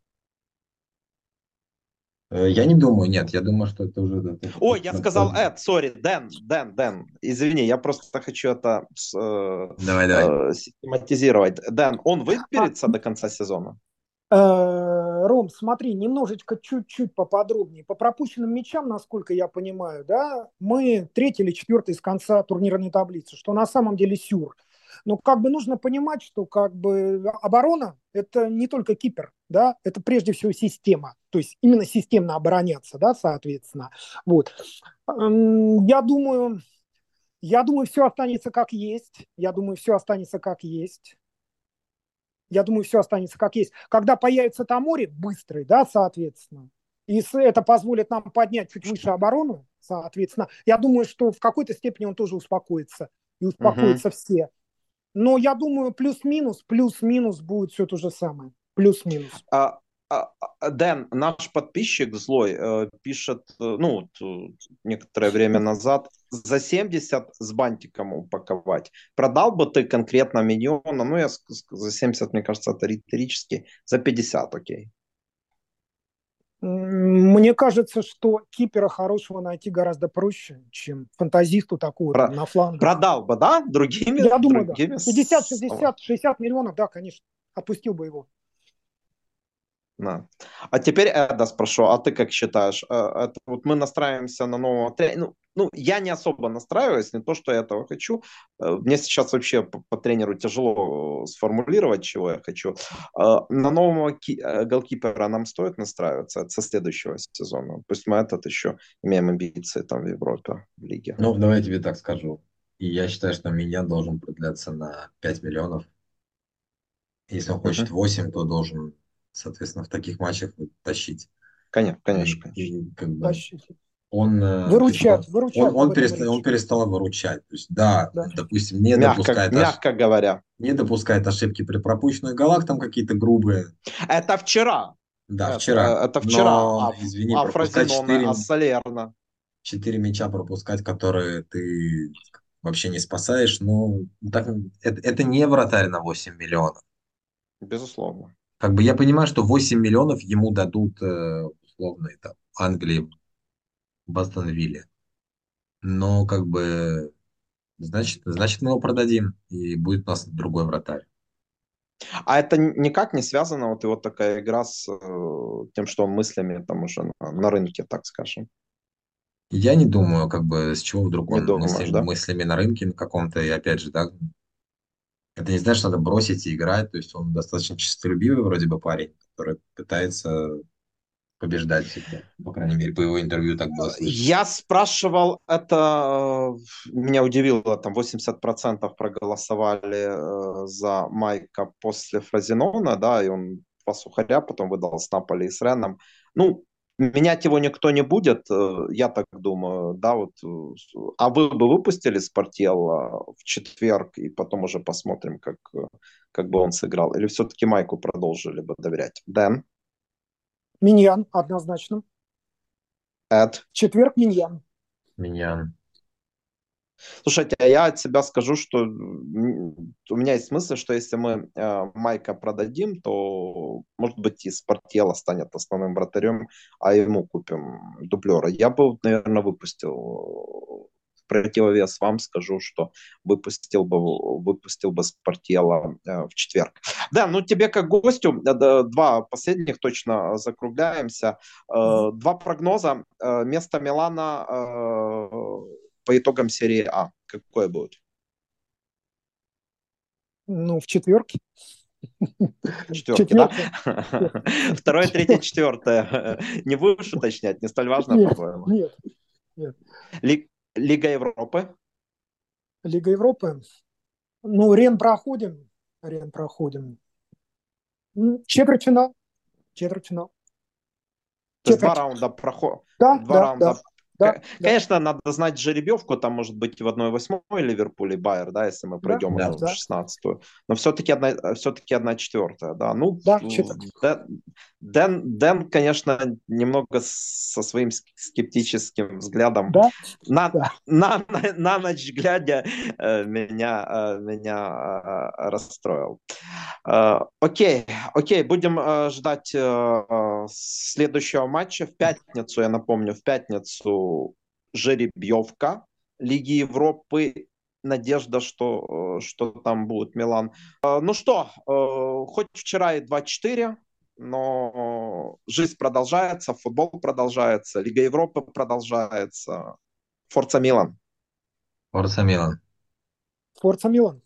Э, я не думаю, нет, я думаю, что это уже... Это, Ой, я сказал Эд, сори, Дэн, Дэн, Дэн, извини, я просто хочу это э, давай, давай. Э, систематизировать. Дэн, он выберется а... до конца сезона? Э, Ром, смотри, немножечко чуть-чуть поподробнее. По пропущенным мячам, насколько я понимаю, да, мы третий или четвертый из конца турнирной таблицы, что на самом деле сюр. Но как бы нужно понимать, что как бы оборона – это не только кипер, да, это прежде всего система, то есть именно системно обороняться, да, соответственно. Вот. Я думаю, я думаю, все останется как есть. Я думаю, все останется как есть. Я думаю, все останется как есть. Когда появится Тамори быстрый, да, соответственно, и это позволит нам поднять чуть выше оборону, соответственно, я думаю, что в какой-то степени он тоже успокоится. И успокоятся uh-huh. все. Но я думаю, плюс-минус, плюс-минус будет все то же самое. Плюс-минус. А, а, а, Дэн, наш подписчик злой э, пишет, э, ну, э, некоторое время назад, за 70 с бантиком упаковать. Продал бы ты конкретно миллиона, ну, я за 70, мне кажется, это риторически, за 50, окей. Мне кажется, что кипера хорошего найти гораздо проще, чем фантазисту такого Про, на фланге. Продал бы, да? Другими? Я думаю, другими... да. 50, 60, 60 миллионов, да, конечно. Отпустил бы его. Да. А теперь Эда спрошу, а ты как считаешь? Э, это, вот мы настраиваемся на нового тренера. Ну, ну, я не особо настраиваюсь, не то, что я этого хочу. Э, мне сейчас вообще по, по тренеру тяжело сформулировать, чего я хочу. Э, на нового ки- голкипера нам стоит настраиваться со следующего сезона. Пусть мы этот еще имеем амбиции там в Европе, в лиге. Ну, давай я тебе так скажу. И я считаю, что меня должен продляться на 5 миллионов. Если он хочет uh-huh. 8, то должен соответственно, в таких матчах тащить. Конечно, конечно. И, и, как бы, он, э, выручать, типа, выручать. Он, он, перестал, он перестал выручать. То есть, да, да. допустим, не мягко, допускает... Мягко ошиб... говоря. Не допускает ошибки при пропущенных голах, там какие-то грубые. Это вчера. Да, это, вчера. Это вчера. Но, а, извини, а пропускать четыре а Солерно. 4 мяча пропускать, которые ты вообще не спасаешь, ну, так, это, это не вратарь на 8 миллионов. Безусловно как бы я понимаю, что 8 миллионов ему дадут э, условно там, Англии, Бастон-Вилле. Но как бы значит, значит мы его продадим, и будет у нас другой вратарь. А это никак не связано, вот и вот такая игра с э, тем, что он мыслями там уже на, на рынке, так скажем. Я не думаю, как бы с чего вдруг он думаешь, мыслями, да? мыслями на рынке на каком-то, и опять же, да, это не значит, что надо бросить и играть. То есть он достаточно честолюбивый вроде бы парень, который пытается побеждать. По крайней мере, по его интервью так было слышно. Я спрашивал, это меня удивило, там 80% проголосовали э, за Майка после Фразенона, да, и он два сухаря потом выдал с Наполи и с Реном. Ну, Менять его никто не будет, э, я так думаю, да, вот. Э, а вы бы выпустили Спартьелла в четверг, и потом уже посмотрим, как, э, как бы он сыграл? Или все-таки Майку продолжили бы доверять? Дэн? Миньян, однозначно. Эд? Четверг Миньян. Миньян. Слушайте, а я от себя скажу, что у меня есть мысль, что если мы э, Майка продадим, то, может быть, и Спартьела станет основным вратарем, а ему купим дублера. Я бы, наверное, выпустил противовес вам скажу, что выпустил бы, выпустил бы Спартьела э, в четверг. Да, ну тебе как гостю, э, два последних точно закругляемся. Э, два прогноза. Э, место Милана э, по итогам серии А? Какое будет? Ну, в четверке. Четверки, да? Второе, третье, четвертое. Не будешь уточнять? Не столь важно, по-твоему? Нет, нет. Лига Европы? Лига Европы? Ну, Рен проходим. Рен проходим. Четвертьфинал. Четвертьфинал. То есть два раунда проходят. Да, два да, раунда да Да, Конечно, да. надо знать жеребьевку, там может быть в 1-8 Ливерпуль и Байер, да, если мы пройдем да, да. в 16 Но все-таки одна, все-таки одна четвертая, да. Ну, да, Дэн, Дэн, конечно, немного со своим скептическим взглядом да? На, да. На, на, на ночь глядя э, меня, э, меня э, расстроил. Окей, окей, будем ждать следующего матча в пятницу, я напомню, в пятницу жеребьевка Лиги Европы. Надежда, что, что там будет Милан. Ну что, хоть вчера и 2-4, но жизнь продолжается, футбол продолжается, Лига Европы продолжается. Форца Милан. Форца Милан. Форца Милан.